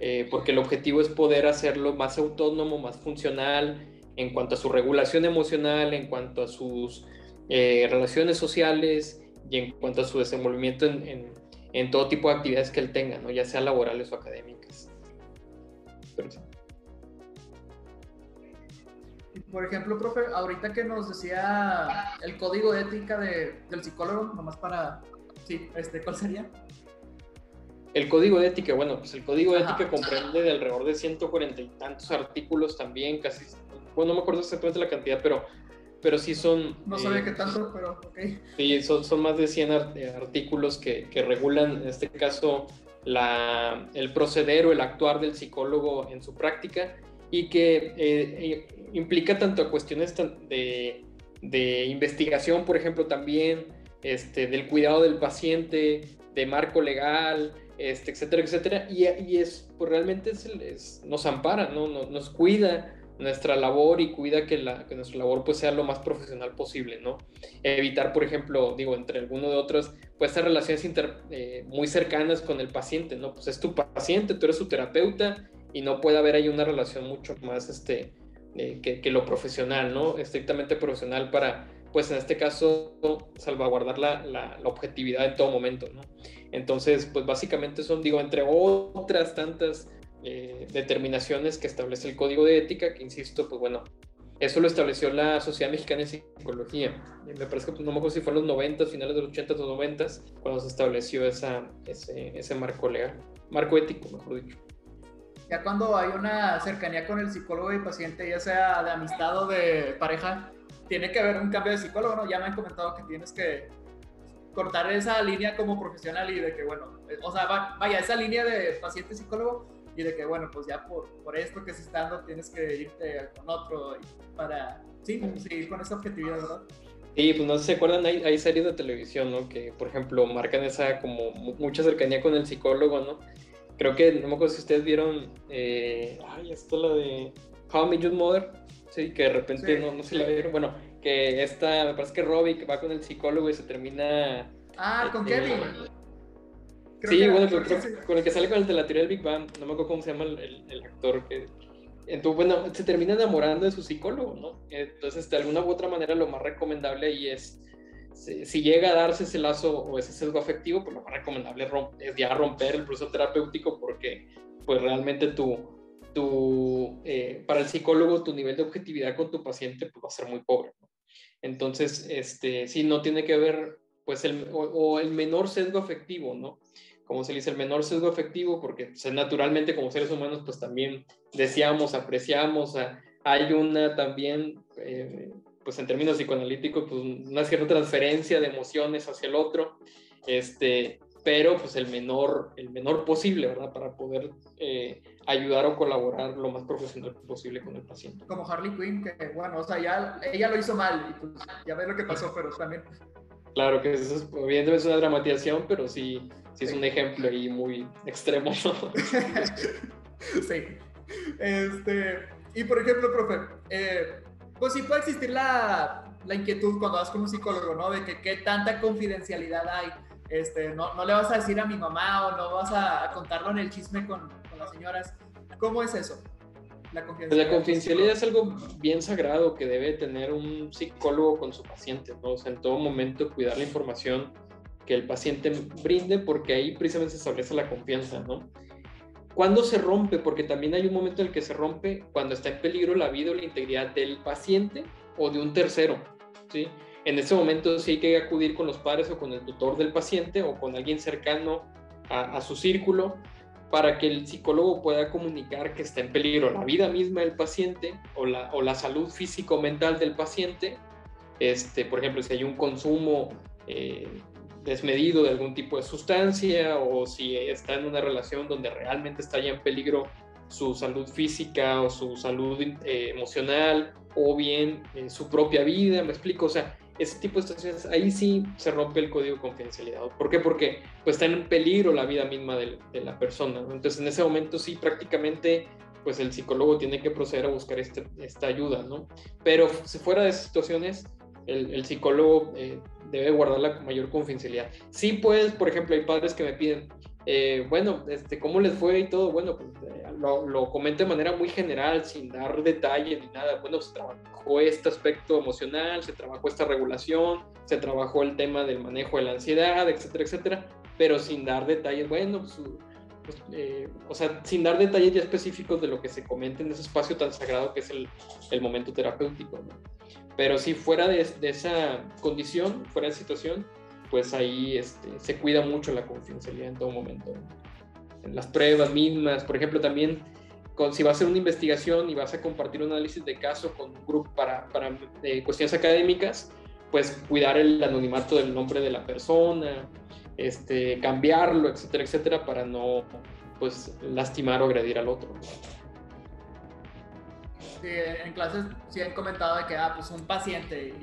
Eh, porque el objetivo es poder hacerlo más autónomo, más funcional, en cuanto a su regulación emocional, en cuanto a sus eh, relaciones sociales y en cuanto a su desenvolvimiento en, en, todo tipo de actividades que él tenga, ¿no? ya sea laborales o académicas. Por ejemplo, profe, ahorita que nos decía el código de ética de, del psicólogo, nomás para... Sí, este, ¿cuál sería? El código de ética, bueno, pues el código de ética comprende de alrededor de 140 y tantos artículos también, casi, bueno, no me acuerdo exactamente la cantidad, pero pero sí son... No sabía eh, qué tanto, pero ok. Sí, son, son más de 100 eh, artículos que, que, regulan, en este caso, la, el proceder o el actuar del psicólogo en su práctica y que eh, implica tanto cuestiones de, de, investigación, por ejemplo, también este, del cuidado del paciente, de marco legal, este, etcétera, etcétera, y, y es, pues realmente es, nos ampara, ¿no? nos, nos cuida nuestra labor y cuida que, la, que nuestra labor pues sea lo más profesional posible, ¿no? Evitar, por ejemplo, digo, entre alguno de otros, pues estas relaciones eh, muy cercanas con el paciente, ¿no? Pues es tu paciente, tú eres su terapeuta y no puede haber ahí una relación mucho más, este, eh, que, lo profesional, ¿no? Estrictamente profesional para, pues en este caso, salvaguardar la, la, la objetividad en todo momento, ¿no? Entonces, pues básicamente son, digo, entre otras tantas eh, determinaciones que establece el código de ética, que insisto, pues bueno, eso lo estableció la Sociedad Mexicana de Psicología. Me parece que pues, no me acuerdo si fue en los 90, finales de los 80 o 90, cuando se estableció esa, ese, ese marco legal, marco ético, mejor dicho. Ya cuando hay una cercanía con el psicólogo y paciente, ya sea de amistad o de pareja, tiene que haber un cambio de psicólogo, ¿no? Ya me han comentado que tienes que cortar esa línea como profesional y de que, bueno, o sea, vaya, esa línea de paciente-psicólogo y de que, bueno, pues ya por, por esto que se está dando tienes que irte con otro para, sí, seguir con esa objetividad, ¿verdad? Sí, pues no se acuerdan, hay, hay, series de televisión, ¿no? Que, por ejemplo, marcan esa como mucha cercanía con el psicólogo, ¿no? Creo que, no me acuerdo si ustedes vieron, eh, ay, esto la de How I Met Your Mother, sí, que de repente no, no se la vieron, bueno, que esta, me parece que Robbie va con el psicólogo y se termina... Ah, con este, Kevin sí, bueno, con el que sale con el de la teoría del Big Bang, no me acuerdo cómo se llama el, actor que... Entonces, bueno, se termina enamorando de su psicólogo, ¿no? Entonces, de alguna u otra manera, lo más recomendable ahí es, si, llega a darse ese lazo o ese sesgo afectivo, pues lo más recomendable es ya romper el proceso terapéutico porque, pues realmente tu, tu eh, para el psicólogo, tu nivel de objetividad con tu paciente pues, va a ser muy pobre, ¿no? Entonces, este, sí, no tiene que ver, pues, el, o el menor sesgo afectivo, ¿no? Como se dice, el menor sesgo efectivo, porque pues, naturalmente como seres humanos, pues también deseamos, apreciamos, hay una también, eh, pues en términos psicoanalíticos, pues una cierta transferencia de emociones hacia el otro, este, pero pues el menor, el menor posible, ¿verdad? Para poder eh, ayudar o colaborar lo más profesional posible con el paciente. Como Harley Quinn, que bueno, o sea, ya ella lo hizo mal y pues ya ves lo que pasó, pero también... Claro que eso es, evidentemente es una dramatización, pero sí, sí es un ejemplo ahí muy extremo. sí. Este, y por ejemplo, profe, eh, pues sí puede existir la, la, inquietud cuando vas con un psicólogo, ¿no? De que qué tanta confidencialidad hay. Este, no, no le vas a decir a mi mamá o no vas a, contarlo en el chisme con, con las señoras. ¿Cómo es eso? La confidencialidad, la confidencialidad es algo bien sagrado que debe tener un psicólogo con su paciente, ¿no? O sea, en todo momento cuidar la información que el paciente brinde, porque ahí precisamente se establece la confianza, ¿no? ¿Cuándo se rompe? Porque también hay un momento en el que se rompe cuando está en peligro la vida o la integridad del paciente o de un tercero, ¿sí? En ese momento sí hay que acudir con los padres o con el tutor del paciente o con alguien cercano a, su círculo para que el psicólogo pueda comunicar que está en peligro la vida misma del paciente o la, o la salud físico-mental del paciente. Este, por ejemplo, si hay un consumo eh, desmedido de algún tipo de sustancia o si está en una relación donde realmente está ya en peligro su salud física o su salud eh, emocional o bien en su propia vida, me explico, o sea, ese tipo de situaciones, ahí sí se rompe el código de confidencialidad. ¿Por qué? Porque pues, está en peligro la vida misma de, la persona. Entonces, en ese momento sí prácticamente pues el psicólogo tiene que proceder a buscar este, esta ayuda, ¿no? Pero si fuera de esas situaciones, el, psicólogo eh, debe guardar la mayor confidencialidad. Sí, pues, por ejemplo, hay padres que me piden, eh, bueno, este, ¿cómo les fue y todo? Bueno, pues eh, lo, lo comento de manera muy general, sin dar detalles ni nada. Bueno, se trabajó este aspecto emocional, se trabajó esta regulación, se trabajó el tema del manejo de la ansiedad, etcétera, etcétera, pero sin dar detalles. Bueno, pues, pues o sea, sin dar detalles ya específicos de lo que se comenta en ese espacio tan sagrado que es el, el momento terapéutico. ¿no? Pero si fuera de, esa condición, fuera de situación, pues ahí este, se cuida mucho la confidencialidad en todo momento. En las pruebas mismas, por ejemplo, también con, si vas a hacer una investigación y vas a compartir un análisis de caso con un grupo para, para eh, cuestiones académicas, pues cuidar el anonimato del nombre de la persona, este, cambiarlo, etcétera, etcétera, para no pues lastimar o agredir al otro en clases sí han comentado de que, ah, pues un paciente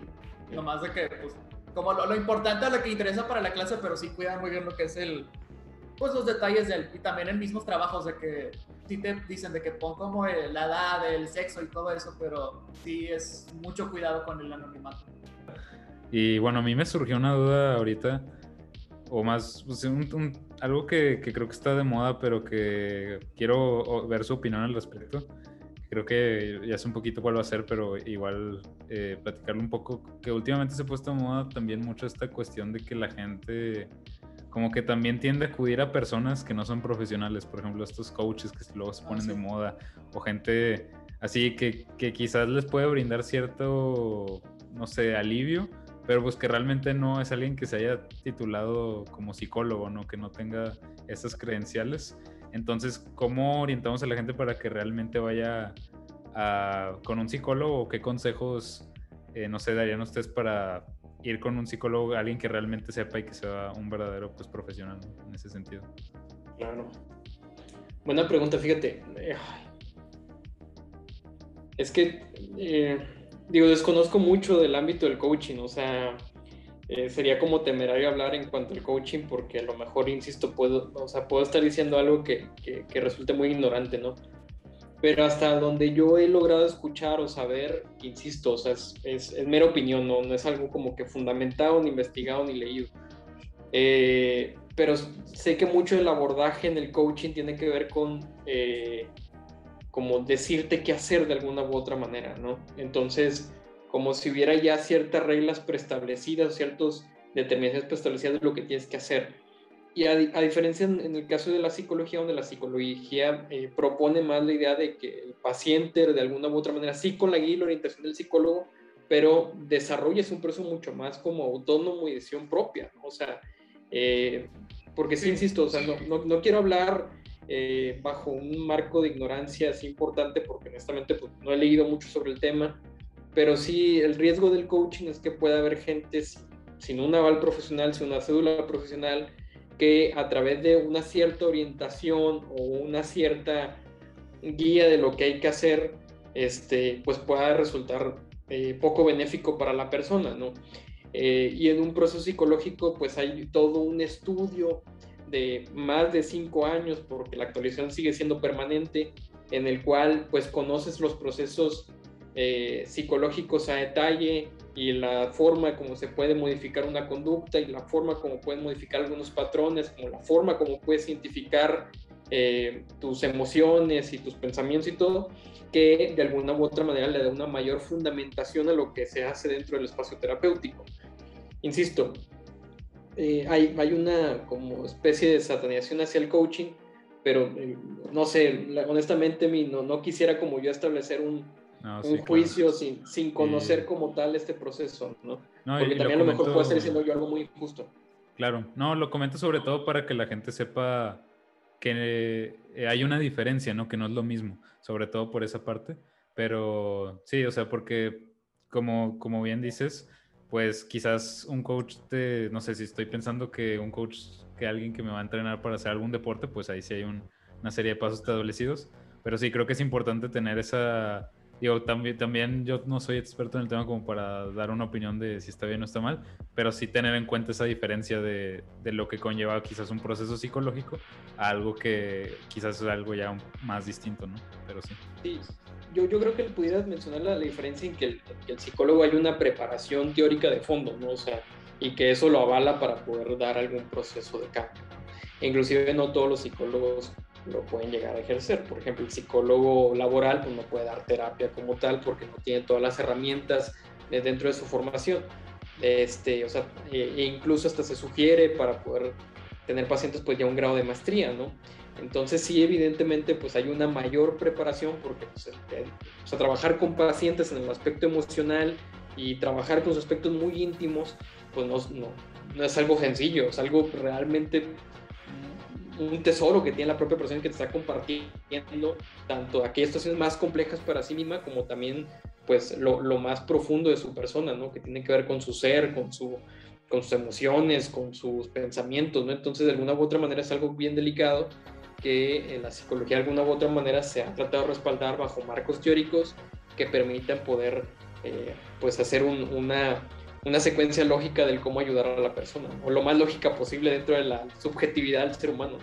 y nomás de que, pues, como lo, importante es lo que interesa para la clase, pero sí cuidan muy bien lo que es el, pues los detalles de él y también en mismos trabajos de que sí te dicen de que pon como la edad, el sexo y todo eso, pero sí es mucho cuidado con el anonimato. Y bueno, a mí me surgió una duda ahorita, o más, pues, algo que, que, creo que está de moda, pero que quiero ver su opinión al respecto. Creo que ya sé un poquito cuál va a ser, pero igual eh, platicarlo un poco, que últimamente se ha puesto de moda también mucho esta cuestión de que la gente como que también tiende a acudir a personas que no son profesionales, por ejemplo, estos coaches que luego se ah, ponen de moda, o gente así que, que, quizás les puede brindar cierto, no sé, alivio, pero pues que realmente no es alguien que se haya titulado como psicólogo, ¿no? Que no tenga esas credenciales. Entonces, ¿cómo orientamos a la gente para que realmente vaya con un psicólogo? ¿Qué consejos, eh, no sé, darían ustedes para ir con un psicólogo, alguien que realmente sepa y que sea un verdadero pues, profesional en ese sentido. Claro. Buena pregunta, fíjate. Es que, eh, digo, desconozco mucho del ámbito del coaching, o sea, eh, sería como temerario hablar en cuanto al coaching porque a lo mejor, insisto, puedo, o sea, puedo estar diciendo algo que, que, que resulte muy ignorante, ¿no? pero hasta donde yo he logrado escuchar o saber, insisto, o sea, es, es, mera opinión, ¿no? no es algo como que fundamentado, ni investigado, ni leído. Eh, pero sé que mucho del abordaje en el coaching tiene que ver con eh, como decirte qué hacer de alguna u otra manera, ¿no? Entonces, como si hubiera ya ciertas reglas preestablecidas, ciertas determinaciones preestablecidas de lo que tienes que hacer. Y a, diferencia en, el caso de la psicología, donde la psicología eh, propone más la idea de que el paciente, de alguna u otra manera, sí con la guía y la orientación del psicólogo, pero desarrolles un proceso mucho más como autónomo y decisión propia. O sea, eh, porque sí, insisto, o sea, no, no, quiero hablar eh, bajo un marco de ignorancia así importante, porque honestamente pues, no he leído mucho sobre el tema, pero sí el riesgo del coaching es que pueda haber gente sin, sin un aval profesional, sin una cédula profesional, que a través de una cierta orientación o una cierta guía de lo que hay que hacer, este, pues pueda resultar eh, poco benéfico para la persona, ¿no? Eh, y en un proceso psicológico, pues hay todo un estudio de más de cinco años, porque la actualización sigue siendo permanente, en el cual pues conoces los procesos eh, psicológicos a detalle, y la forma como se puede modificar una conducta y la forma como puedes modificar algunos patrones, como la forma como puedes identificar eh, tus emociones y tus pensamientos y todo, que de alguna u otra manera le da una mayor fundamentación a lo que se hace dentro del espacio terapéutico. Insisto, eh, hay, hay, una como especie de satanización hacia el coaching, pero eh, no sé, honestamente no, no quisiera como yo establecer un, un juicio sin, sin conocer como tal este proceso, ¿no? Porque también a lo mejor puede ser diciendo yo algo muy injusto. Claro, no, lo comento sobre todo para que la gente sepa que eh, hay una diferencia, ¿no? Que no es lo mismo, sobre todo por esa parte. Pero sí, o sea, porque como, como bien dices, pues quizás un coach no sé si estoy pensando que un coach, que alguien que me va a entrenar para hacer algún deporte, pues ahí sí hay una serie de pasos establecidos. Pero sí, creo que es importante tener esa, Digo, también, también yo no soy experto en el tema como para dar una opinión de si está bien o está mal, pero sí tener en cuenta esa diferencia de, de lo que conlleva quizás un proceso psicológico a algo que quizás es algo ya más distinto, ¿no? Pero sí. Sí, yo, yo creo que pudieras mencionar la, diferencia en que el, psicólogo hay una preparación teórica de fondo, ¿no? O sea, y que eso lo avala para poder dar algún proceso de cambio. inclusive no todos los psicólogos lo pueden llegar a ejercer. Por ejemplo, el psicólogo laboral pues, no puede dar terapia como tal porque no tiene todas las herramientas dentro de su formación. Este, o sea, e, e incluso hasta se sugiere para poder tener pacientes pues ya un grado de maestría, ¿no? Entonces sí, evidentemente pues hay una mayor preparación porque pues, o sea, trabajar con pacientes en el aspecto emocional y trabajar con sus aspectos muy íntimos pues no, no, no es algo sencillo, es algo realmente un tesoro que tiene la propia persona que te está compartiendo, tanto aquellas situaciones más complejas para sí misma como también pues lo, lo, más profundo de su persona, ¿no? Que tiene que ver con su ser, con, su, con sus emociones, con sus pensamientos, ¿no? Entonces de alguna u otra manera es algo bien delicado que en la psicología de alguna u otra manera se ha tratado de respaldar bajo marcos teóricos que permitan poder eh, pues hacer una una secuencia lógica del cómo ayudar a la persona, o lo más lógica posible dentro de la subjetividad del ser humano.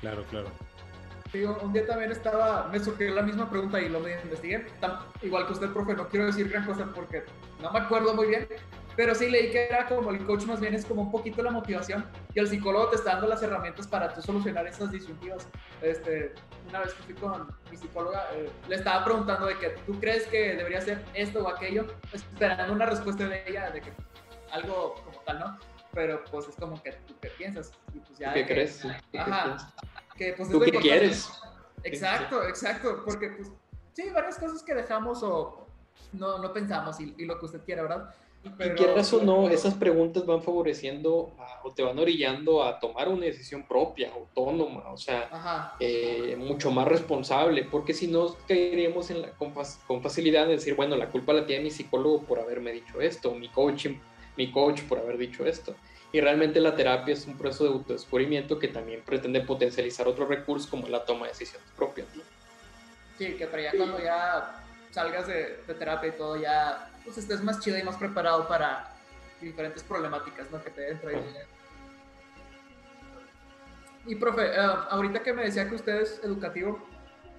Claro, claro. Sí, un día también estaba, me surgió la misma pregunta y lo me investigué. igual que usted, profe, no quiero decir gran cosa porque no me acuerdo muy bien, pero sí leí que era como el coach más bien es como un poquito la motivación y el psicólogo te está dando las herramientas para tú solucionar esas disyuntivas. Este, una vez que fui con mi psicóloga, eh, le estaba preguntando de que tú crees que debería ser esto o aquello, esperando una respuesta de ella de que algo como tal, ¿no? Pero pues es como que tú qué piensas. Y pues ya ¿Qué crees? Ajá. Que, pues, ¿Tú qué quieres? Exacto, exacto, porque pues sí, varias cosas que dejamos o no, no pensamos y, y lo que usted quiera, ¿verdad? Pero, quieras o no, esas preguntas van favoreciendo o te van orillando a tomar una decisión propia, autónoma, o sea, eh, mucho más responsable, porque si no caeríamos en la, con, con, facilidad de decir, bueno, la culpa la tiene mi psicólogo por haberme dicho esto, mi coach, mi coach por haber dicho esto. Y realmente la terapia es un proceso de autodescubrimiento que también pretende potencializar otros recursos como la toma de decisiones propias. Sí, que para ya cuando ya salgas de, de terapia y todo, ya pues estés más chido y más preparado para diferentes problemáticas ¿no? que te deben traer. Y profe, eh, ahorita que me decía que usted es educativo,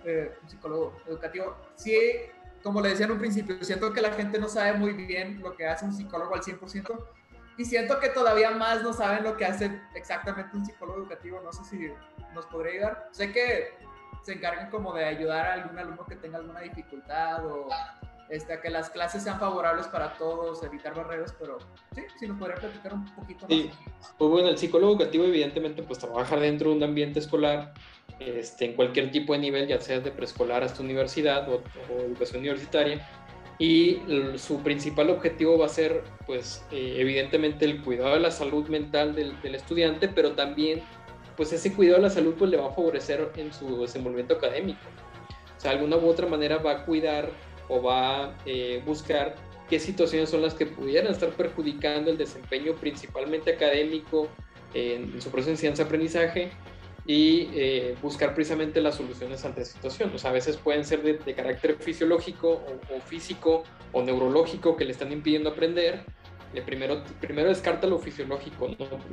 eh, psicólogo educativo, sí, como le decía en un principio, siento que la gente no sabe muy bien lo que hace un psicólogo al 100%, y siento que todavía más no saben lo que hace exactamente un psicólogo educativo, no sé si nos podría ayudar. Sé que se encargan como de ayudar a algún alumno que tenga alguna dificultad o este, a que las clases sean favorables para todos, evitar barreras, pero sí, si nos podría platicar un poquito más. Sí, pues bueno, el psicólogo educativo evidentemente pues trabaja dentro de un ambiente escolar, este, en cualquier tipo de nivel, ya sea de preescolar hasta universidad o, educación universitaria, y su principal objetivo va a ser pues eh, evidentemente el cuidado de la salud mental del, del estudiante, pero también pues ese cuidado de la salud pues le va a favorecer en su desenvolvimiento académico. O sea, de alguna u otra manera va a cuidar o va a eh, buscar qué situaciones son las que pudieran estar perjudicando el desempeño principalmente académico en, su proceso de enseñanza-aprendizaje y eh, buscar precisamente las soluciones ante esa situación. O sea, a veces pueden ser de, carácter fisiológico o, físico o neurológico que le están impidiendo aprender. Eh, primero, primero descarta lo fisiológico.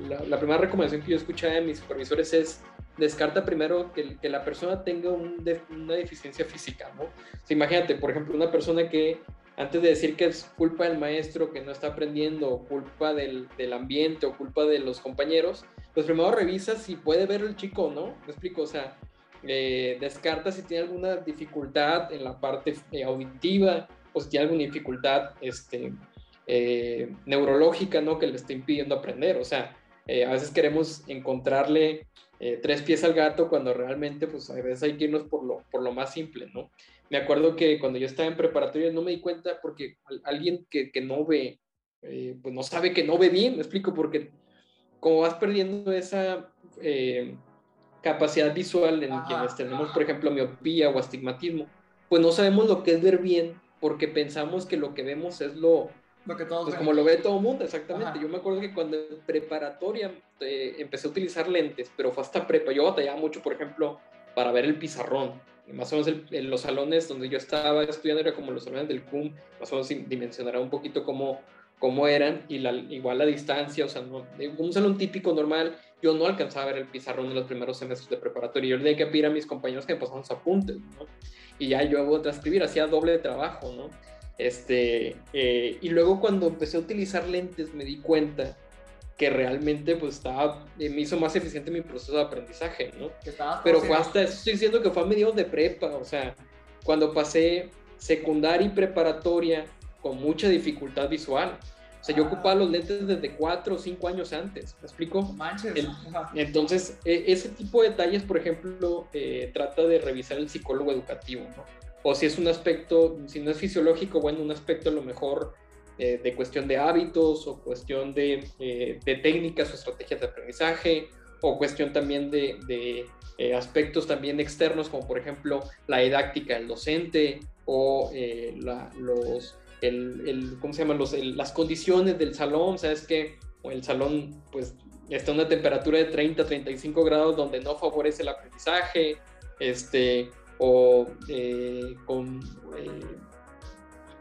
La, la, primera recomendación que yo escuché de mis supervisores es descarta primero que, que la persona tenga una deficiencia física, ¿no? imagínate, por ejemplo, una persona que antes de decir que es culpa del maestro que no está aprendiendo, o culpa del, del, ambiente, o culpa de los compañeros, pues primero revisa si puede ver el chico o no. Me explico, o sea, eh, descarta si tiene alguna dificultad en la parte eh, auditiva, o si tiene alguna dificultad este, eh, neurológica, ¿no? Que le esté impidiendo aprender. O sea, a veces queremos encontrarle eh, tres pies al gato cuando realmente pues a veces hay que irnos por lo, por lo más simple, ¿no? Me acuerdo que cuando yo estaba en preparatoria no me di cuenta porque alguien que, que no ve, eh, pues no sabe que no ve bien, me explico, porque como vas perdiendo esa eh, capacidad visual en quienes tenemos, por ejemplo, miopía o astigmatismo, pues no sabemos lo que es ver bien porque pensamos que lo que vemos es lo, que todos pues como lo ve todo el mundo, exactamente. Yo me acuerdo que cuando en preparatoria eh, empecé a utilizar lentes, pero fue hasta prepa. Yo batallaba mucho, por ejemplo, para ver el pizarrón. más o menos en los salones donde yo estaba estudiando era como los salones del CUM, más o menos dimensionará un poquito cómo, cómo eran y la, igual la distancia, o sea, no, un salón típico normal, yo no alcanzaba a ver el pizarrón en los primeros semestres de preparatoria. Yo le tenía que pedir a mis compañeros que me pasaban sus apuntes, ¿no? Y ya yo a transcribir, hacía doble trabajo, ¿no? Este, eh, y luego cuando empecé a utilizar lentes me di cuenta que realmente pues estaba, eh, me hizo más eficiente mi proceso de aprendizaje, ¿no? Pero fue hasta, estoy diciendo que fue a mediados de prepa, o sea, cuando pasé secundaria y preparatoria con mucha dificultad visual. O sea, yo ah. ocupaba los lentes desde cuatro o cinco años antes, ¿me explico? Manches. entonces, e, ese tipo de detalles, por ejemplo, eh, trata de revisar el psicólogo educativo, ¿no? O si es un aspecto, si no es fisiológico, bueno, un aspecto a lo mejor eh, de cuestión de hábitos o cuestión de, eh, de, técnicas o estrategias de aprendizaje o cuestión también de, de eh, aspectos también externos como por ejemplo la didáctica del docente o la, los, el, el, ¿cómo se llaman? Los, las condiciones del salón, ¿sabes que el salón pues está a una temperatura de 30, 35 grados donde no favorece el aprendizaje, este, o eh, con, eh,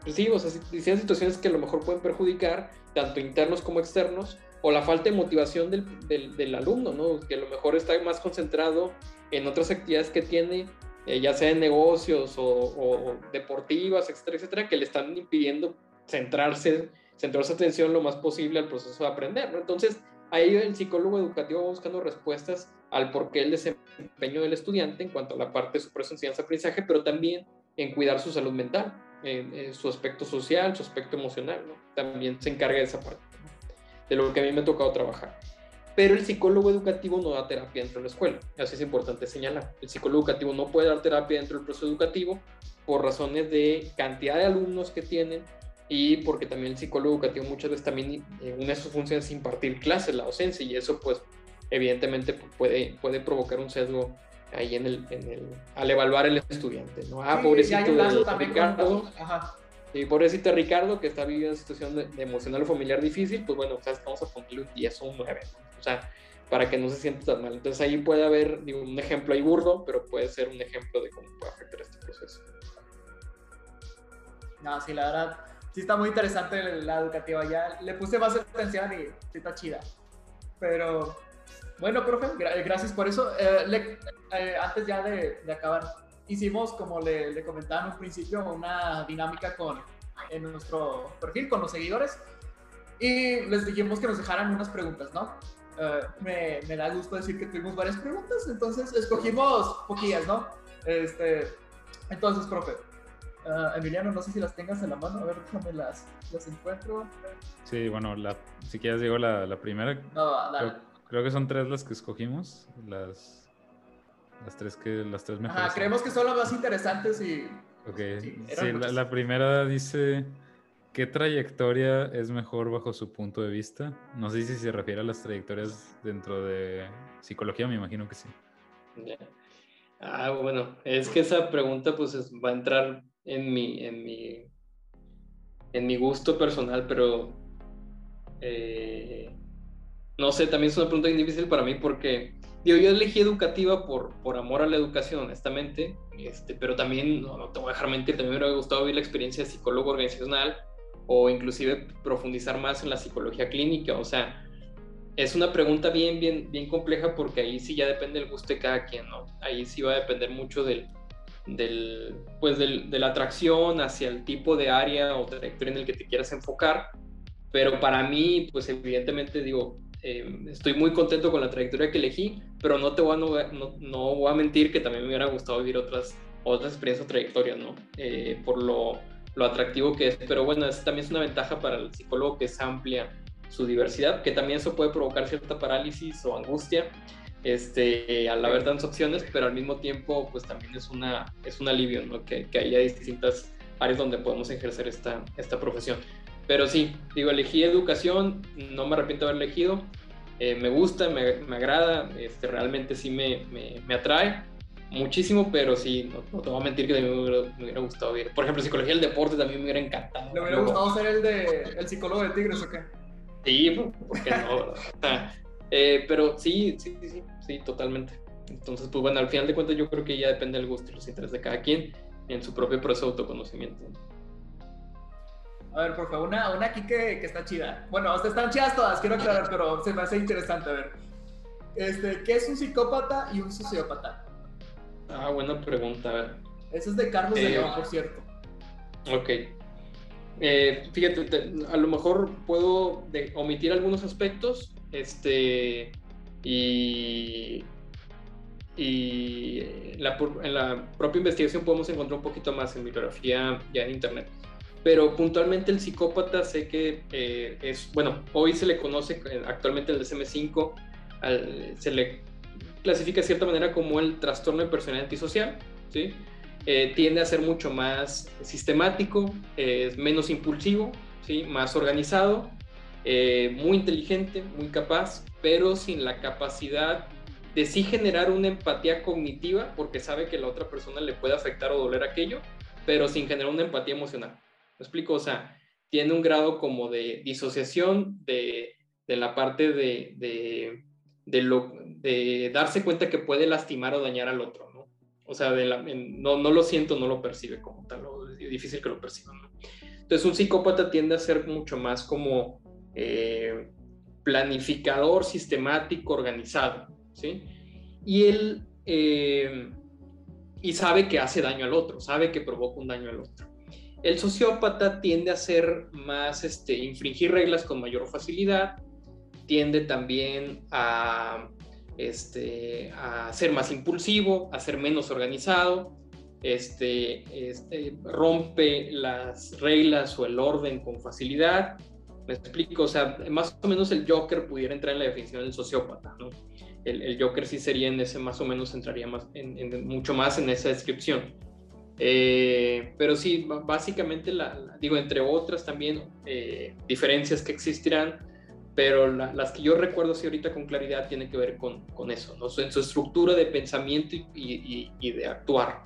pues sí, o sea, diseñan situaciones que a lo mejor pueden perjudicar tanto internos como externos, o la falta de motivación del, del, del alumno, ¿no? Que a lo mejor está más concentrado en otras actividades que tiene, eh, ya sea en negocios o, o, deportivas, etcétera, etcétera, que le están impidiendo centrarse, centrar su atención lo más posible al proceso de aprender, ¿no? Entonces, ahí el psicólogo educativo va buscando respuestas al porqué el desempeño del estudiante en cuanto a la parte de su enseñanza-aprendizaje, pero también en cuidar su salud mental, en, su aspecto social, su aspecto emocional. También se encarga de esa parte, de lo que a mí me ha tocado trabajar. Pero el psicólogo educativo no da terapia dentro de la escuela, así es importante señalar. El psicólogo educativo no puede dar terapia dentro del proceso educativo por razones de cantidad de alumnos que tienen y porque también el psicólogo educativo muchas veces también eh, una de sus funciones es impartir clases, la docencia, y eso pues evidentemente puede, puede provocar un sesgo ahí en el, en el al evaluar el estudiante, ¿no? Ah, Sí, pobrecito de también Ricardo, Ajá. pobrecito Ricardo que está viviendo una situación de, de emocional o familiar difícil, pues bueno, sea, vamos a ponerle un 10 o un 9, ¿no? o sea, para que no se sienta tan mal. Entonces ahí puede haber digo, un ejemplo ahí burdo, pero puede ser un ejemplo de cómo puede afectar este proceso. No, sí, la verdad, sí está muy interesante la educativa. Ya le puse más atención y sí está chida. Pero, bueno, profe, gra- gracias por eso. Eh, le- eh, antes ya de, de acabar, hicimos, como le, le comentaba en un principio, una dinámica con, en nuestro perfil con los seguidores y les dijimos que nos dejaran unas preguntas, ¿no? Eh, me, me da gusto decir que tuvimos varias preguntas, entonces escogimos poquillas, ¿no? Este, entonces, profe, eh, Emiliano, no sé si las tengas en la mano, a ver, déjame las, las encuentro. Sí, bueno, la, si quieres digo la, la primera. No, dale. Creo, que son tres las que escogimos. Las, las tres que las tres mejores. Ajá, creemos que son las más interesantes y Ok, Sí, sí, la, primera dice, ¿qué trayectoria es mejor bajo su punto de vista? No sé si se refiere a las trayectorias dentro de psicología, me imagino que sí. Ah, bueno, es que esa pregunta pues es- va a entrar en mi, en mi, en mi gusto personal, pero eh, no sé, también es una pregunta bien difícil para mí porque digo, yo elegí educativa por, por amor a la educación, honestamente, este, pero también, no, no te voy a dejar mentir, también me hubiera gustado vivir la experiencia de psicólogo organizacional o inclusive profundizar más en la psicología clínica, o sea, es una pregunta bien, bien, bien compleja porque ahí sí ya depende el gusto de cada quien, ¿no? Ahí sí va a depender mucho del, del, pues del, de la atracción hacia el tipo de área o trayectoria en el que te quieras enfocar. Pero para mí, pues evidentemente digo, eh, estoy muy contento con la trayectoria que elegí, pero no te voy a, no, no, no voy a mentir que también me hubiera gustado vivir otras, otras experiencias o trayectorias, ¿no? Eh, por lo, lo atractivo que es. Pero bueno, es, también es una ventaja para el psicólogo que es amplia su diversidad, que también eso puede provocar cierta parálisis o angustia este, al haber tantas opciones, pero al mismo tiempo, pues también es, una, es un alivio, ¿no? Que, que haya distintas áreas donde podemos ejercer esta, esta profesión. Pero sí, digo, elegí educación, no me arrepiento de haber elegido, eh, me gusta, me, me agrada, este, realmente sí me, me, me, atrae muchísimo, pero sí, no, no te voy a mentir que también me hubiera, me hubiera gustado ver. Por ejemplo, psicología del deporte también me hubiera encantado. ¿Le hubiera gustado ser el, de, el psicólogo de Tigres o qué? Sí, ¿por qué no? eh, pero sí, sí, sí, sí, sí, totalmente. Entonces, pues bueno, al final de cuentas yo creo que ya depende del gusto y los intereses de cada quien en su propio proceso de autoconocimiento. A ver, por favor, una, una aquí que, que está chida. Bueno, están chidas todas, quiero aclarar, pero se me hace interesante. A ver, este, ¿qué es un psicópata y un sociópata? Ah, buena pregunta, a ver. Eso es de Carlos Eh, de León, por cierto. Ok. Eh, fíjate, te- a lo mejor puedo de- omitir algunos aspectos, este, y, y la, en la propia investigación podemos encontrar un poquito más en bibliografía ya en internet. Pero puntualmente el psicópata sé que eh, es, bueno, hoy se le conoce eh, actualmente en el DSM-5, al- se le clasifica de cierta manera como el trastorno de personalidad antisocial, ¿sí? Eh, tiende a ser mucho más sistemático, eh, menos impulsivo, ¿sí? más organizado, eh, muy inteligente, muy capaz, pero sin la capacidad de sí generar una empatía cognitiva, porque sabe que la otra persona le puede afectar o doler aquello, pero sin generar una empatía emocional. ¿Me explico? O sea, tiene un grado como de disociación de, la parte de, darse cuenta que puede lastimar o dañar al otro, ¿no? O sea, no, lo siento, no lo percibe como tal, o es difícil que lo perciba. Entonces un psicópata tiende a ser mucho más como eh, planificador, sistemático, organizado, ¿sí? Y él, eh, y sabe que hace daño al otro, sabe que provoca un daño al otro. El sociópata tiende a ser más, este, infringir reglas con mayor facilidad, tiende también a, este, a ser más impulsivo, a ser menos organizado, este, este, rompe las reglas o el orden con facilidad, me explico, o sea, más o menos el Joker pudiera entrar en la definición del sociópata, ¿no? El, Joker sí sería en ese, más o menos entraría más, en, mucho más en esa descripción. Eh, pero sí, básicamente, la, digo, entre otras también eh, diferencias que existirán, pero las que yo recuerdo sí ahorita con claridad tienen que ver con, con eso, ¿no? en su estructura de pensamiento y, y, de actuar.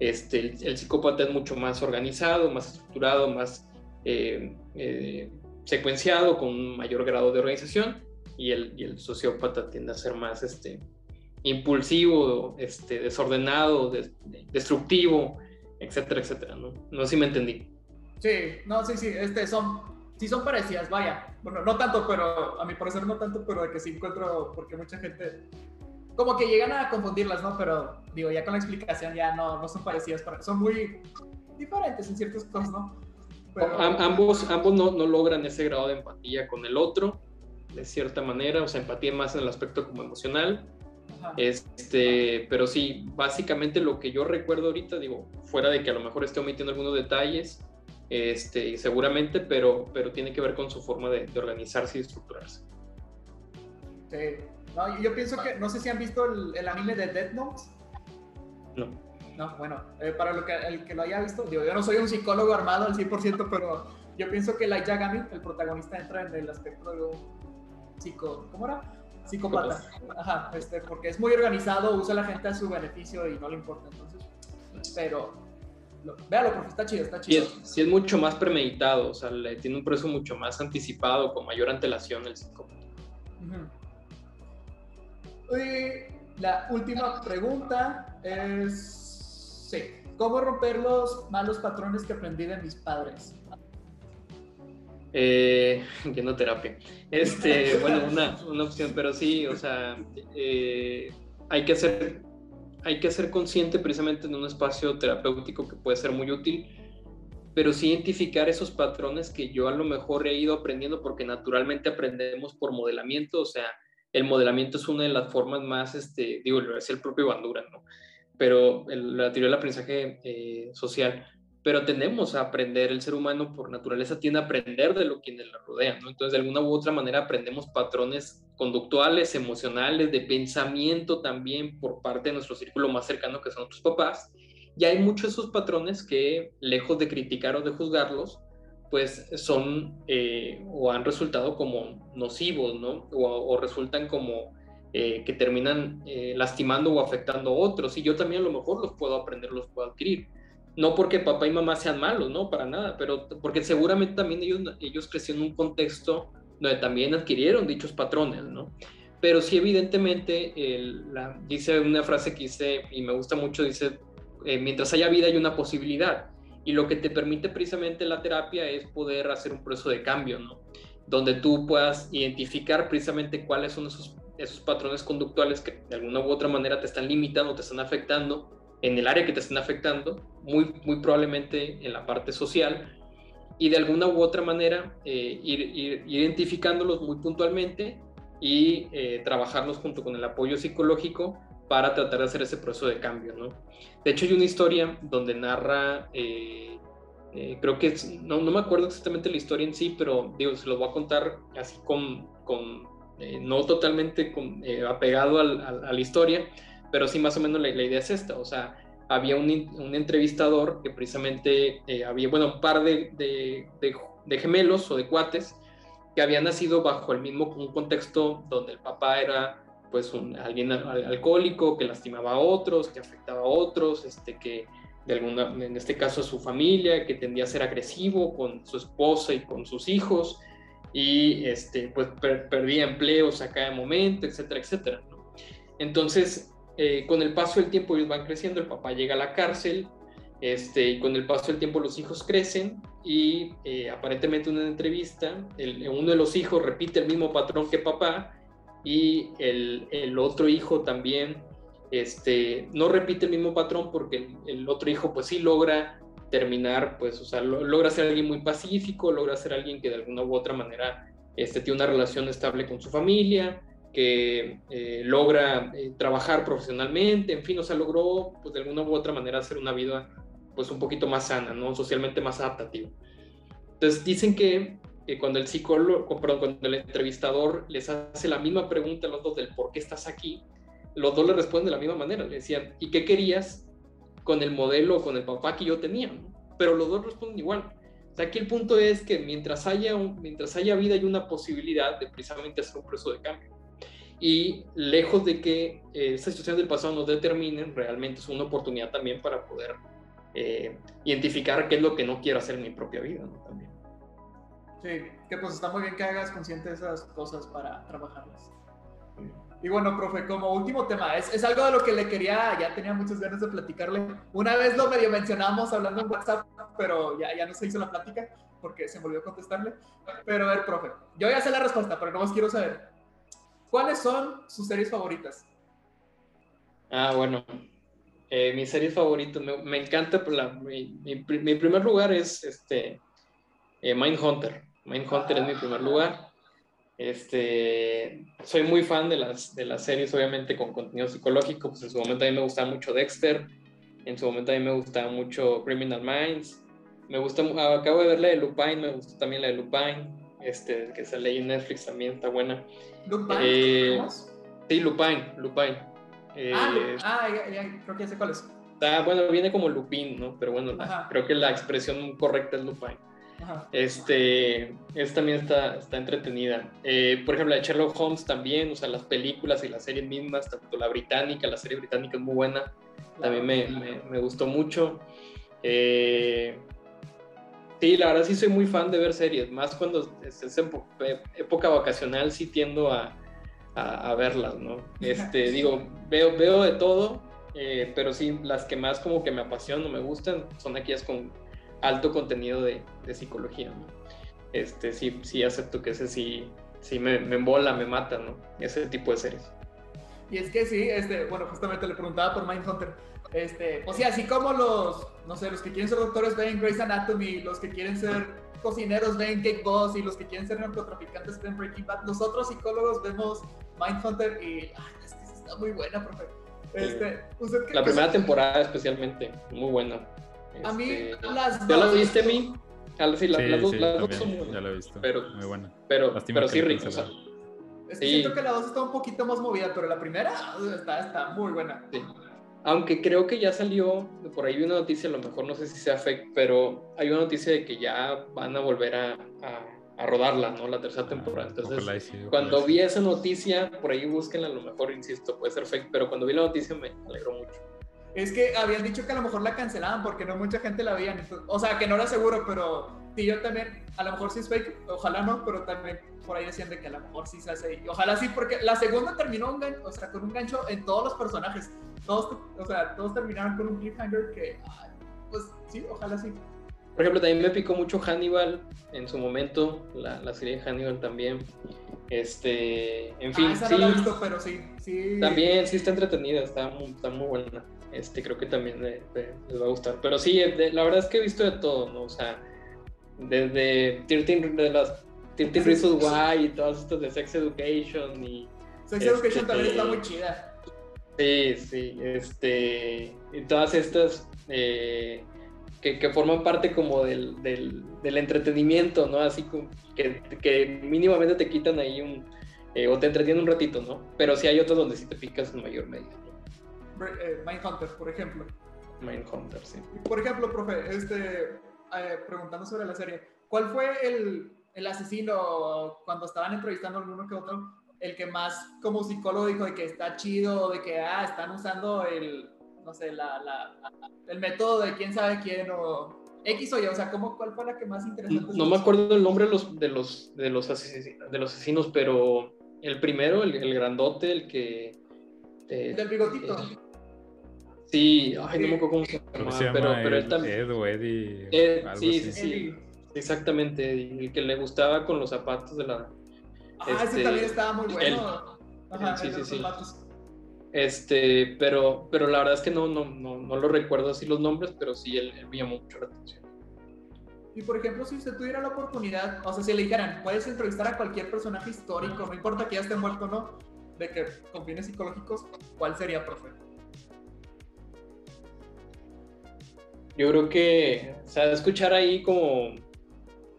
Este, el, psicópata es mucho más organizado, más estructurado, más eh, secuenciado con un mayor grado de organización y el, y el sociópata tiende a ser más este, impulsivo, este, desordenado, destructivo, etcétera, etcétera, ¿no? No sé si me entendí. Sí, no, sí, sí, este, son, sí son parecidas, vaya. Bueno, no tanto, pero a mi parecer no tanto, pero de que sí encuentro, porque mucha gente como que llegan a confundirlas, ¿no? Pero digo, ya con la explicación ya no, no son parecidas, son muy diferentes en ciertas cosas, ¿no? ambos ambos no, no, logran ese grado de empatía con el otro, de cierta manera, o sea, empatía más en el aspecto como emocional. Este, pero sí, básicamente lo que yo recuerdo ahorita, digo, fuera de que a lo mejor esté omitiendo algunos detalles, este, seguramente, pero, pero tiene que ver con su forma de, organizarse y estructurarse. Sí. No, yo pienso que, no sé si han visto el, el anime de Death Note. No. No, bueno, eh, para lo que, el que lo haya visto, digo, yo no soy un psicólogo armado al 100%, pero yo pienso que Light Yagami, el protagonista, entra en el aspecto de un psico... ¿Cómo era? Psicópata. Ajá, este, porque es muy organizado, usa a la gente a su beneficio y no le importa, entonces... Pero, véalo, porque está chido, está chido. Sí es, mucho más premeditado, o sea, tiene un proceso mucho más anticipado, con mayor antelación el psicópata. Y la última pregunta es Sí. ¿Cómo romper los malos patrones que aprendí de mis padres? Eh, yendo terapia. Este, bueno, una, una, opción, pero sí, o sea, eh, hay que hacer, hay que ser consciente precisamente en un espacio terapéutico que puede ser muy útil, pero sí identificar esos patrones que yo a lo mejor he ido aprendiendo porque naturalmente aprendemos por modelamiento, o sea, el modelamiento es una de las formas más, este, digo, lo decía el propio Bandura, ¿no? pero la teoría del aprendizaje eh, social, pero tendemos a aprender, el ser humano por naturaleza tiende a aprender de lo que le rodea, ¿no? Entonces, de alguna u otra manera aprendemos patrones conductuales, emocionales, de pensamiento también por parte de nuestro círculo más cercano, que son nuestros papás. Y hay muchos esos patrones que, lejos de criticar o de juzgarlos, pues son eh, o han resultado como nocivos, ¿no? o resultan como eh, que terminan eh, lastimando o afectando a otros. Y yo también a lo mejor los puedo aprender, los puedo adquirir. No porque papá y mamá sean malos, no, para nada, pero porque seguramente también ellos, ellos crecieron en un contexto donde también adquirieron dichos patrones, ¿no? Pero sí, evidentemente, la, dice una frase que dice, y me gusta mucho, dice, eh, mientras haya vida hay una posibilidad. Y lo que te permite precisamente la terapia es poder hacer un proceso de cambio, ¿no? Donde tú puedas identificar precisamente cuáles son esos esos patrones conductuales que de alguna u otra manera te están limitando, te están afectando en el área que te están afectando, muy, muy probablemente en la parte social, y de alguna u otra manera eh, ir, identificándolos muy puntualmente y eh, trabajarlos junto con el apoyo psicológico para tratar de hacer ese proceso de cambio. ¿no? De hecho, hay una historia donde narra, eh, creo que no, no, me acuerdo exactamente la historia en sí, pero digo, se lo voy a contar así con, con eh, no totalmente eh, apegado a la historia, pero sí más o menos la, idea es esta, o sea, había un, entrevistador que precisamente eh, había, bueno, un par de, gemelos o de cuates que habían nacido bajo el mismo un contexto donde el papá era pues un, alguien alcohólico que lastimaba a otros, que afectaba a otros, este, que de alguna, en este caso a su familia, que tendía a ser agresivo con su esposa y con sus hijos, y este, pues perdía empleos a cada momento, etcétera, etcétera. Entonces, eh, con el paso del tiempo ellos van creciendo, el papá llega a la cárcel Este, y con el paso del tiempo los hijos crecen y eh, aparentemente en una entrevista uno de los hijos repite el mismo patrón que papá y el, otro hijo también este, no repite el mismo patrón porque el, otro hijo pues sí logra terminar, pues, o sea, logra ser alguien muy pacífico, logra ser alguien que de alguna u otra manera este, tiene una relación estable con su familia, que eh, logra eh, trabajar profesionalmente, en fin, o sea, logró pues de alguna u otra manera hacer una vida pues un poquito más sana, ¿no? Socialmente más adaptativa. Entonces dicen que cuando el psicólogo, perdón, cuando el entrevistador les hace la misma pregunta a los dos del por qué estás aquí, los dos le responden de la misma manera. Le decían, ¿y qué querías con el modelo, con el papá que yo tenía? Pero los dos responden igual. O sea, aquí el punto es que mientras haya, un, mientras haya vida hay una posibilidad de precisamente hacer un proceso de cambio. Y lejos de que eh, estas situaciones del pasado nos determinen, realmente es una oportunidad también para poder eh, identificar qué es lo que no quiero hacer en mi propia vida, ¿no? También. Sí, que pues está muy bien que hagas consciente de esas cosas para trabajarlas. Y bueno, profe, como último tema, es, es, algo de lo que le quería, ya tenía muchas ganas de platicarle. Una vez lo medio mencionamos hablando en WhatsApp, pero ya, ya no se hizo la plática porque se me olvidó contestarle. Pero a ver, profe, yo ya sé la respuesta, pero no más quiero saber. ¿Cuáles son sus series favoritas? Ah, bueno, eh, mis series favoritas, me, me encanta, pues, la, mi, mi, primer lugar es este, eh, Mindhunter. Mindhunter es mi primer lugar. Este, soy muy fan de las, de las series, obviamente, con contenido psicológico. Pues en su momento a mí me gustaba mucho Dexter. En su momento a mí me gustaba mucho Criminal Minds. Me gusta, acabo de ver la de Lupine, me gustó también la de Lupine. Este, que sale ahí en Netflix también, está buena. ¿Lupine? Eh, sí, Lupine, Lupine. Eh, ah, ah ya, creo que ya sé cuál es. Está, bueno, viene como Lupin, ¿no? Pero bueno, creo que la expresión correcta es Lupin. Este, es también está, está entretenida. Eh, por ejemplo, la de Sherlock Holmes también, o sea, las películas y las series mismas, tanto la británica, la serie británica es muy buena, también me, me, gustó mucho. Eh, sí, la verdad sí soy muy fan de ver series, más cuando es, es época vacacional, sí tiendo a, a, verlas, ¿no? Este, digo, veo, veo de todo, eh, pero sí, las que más como que me apasionan o me gustan son aquellas con alto contenido de, de psicología, ¿no? Este, sí, sí acepto que ese sí, sí me, me embola, me mata, ¿no? Ese tipo de series. Y es que sí, este, bueno, justamente le preguntaba por Mindhunter. Este, o sea, así como los, no sé, los que quieren ser doctores ven Grey's Anatomy, los que quieren ser cocineros ven Cake Boss y los que quieren ser narcotraficantes ven Breaking Bad. Nosotros psicólogos vemos Mindhunter y ay, es que está muy buena, profe. Este, la primera temporada especialmente, muy buena. a mí este, las dos... ¿Ya la viste, Mi? Sí, las, dos, sí, las dos son muy buenas. Ya la he visto. Pero, muy buena. Pero, pero sí, rico. es que siento que la dos está un poquito más movida, pero la primera está, está muy buena. Sí. Aunque creo que ya salió, por ahí vi una noticia, a lo mejor no sé si sea fake, pero hay una noticia de que ya van a volver a, a, rodarla, ¿no? La tercera temporada. Entonces, cuando vi esa noticia, por ahí búsquenla, a lo mejor, insisto, puede ser fake, pero cuando vi la noticia me alegró mucho. Es que habían dicho que a lo mejor la cancelaban porque no mucha gente la veía. O sea, que no era seguro, pero sí, yo también, a lo mejor sí es fake, ojalá no, pero también por ahí decían de que a lo mejor sí se hace. Y ojalá sí, porque la segunda terminó un o sea, con un gancho en todos los personajes. Todos, o sea, todos terminaron con un cliffhanger que, pues sí, ojalá sí. Por ejemplo, también me picó mucho Hannibal en su momento, la, la serie de Hannibal también. Este, en ah, fin, esa sí. No la he visto, pero sí, sí. También, sí está entretenida, está está muy buena. Este, creo que también les va a gustar. Pero sí, la verdad es que he visto de todo, ¿no? O sea, desde 13, de las 13 Reasons Why y todas estas de Sex Education y... Sex Education también está muy chida. Sí, sí, este... Y todas estas... Eh, que, que, forman parte como del, del, del, entretenimiento, ¿no? Así como que, que mínimamente te quitan ahí un... Eh, o te entretienen un ratito, ¿no? Pero sí hay otros donde sí te picas en mayor medida. Eh, Mindhunter, por ejemplo. Mindhunter, sí. Por ejemplo, profe, este, eh, preguntando sobre la serie, ¿cuál fue el, el asesino cuando estaban entrevistando a alguno que otro, el que más como psicólogo dijo de que está chido, de que ah, están usando el, no sé, la, la, el método de quién sabe quién o X o Y, o sea, ¿cómo, ¿cuál fue la que más interesante? No, me acuerdo el nombre de los, de los, de los, asesinos, de los asesinos, pero el primero, el, el grandote, el que... del bigotito. Sí, ay, no me acuerdo cómo se llama, pero, pero él también. Ed o Eddie. Ed, sí, sí, sí, Exactamente, el que le gustaba con los zapatos de la. Ah, ese este, también estaba muy bueno. Ajá, sí, sí, sí. Este, pero, pero la verdad es que no, no, no, no lo recuerdo así los nombres, pero sí él, me llamó mucho la atención. Y por ejemplo, si usted tuviera la oportunidad, o sea, si le dijeran, puedes entrevistar a cualquier personaje histórico, no importa que ya esté muerto o no, de que con fines psicológicos, ¿cuál sería, profe? Yo creo que, o sea, escuchar ahí como,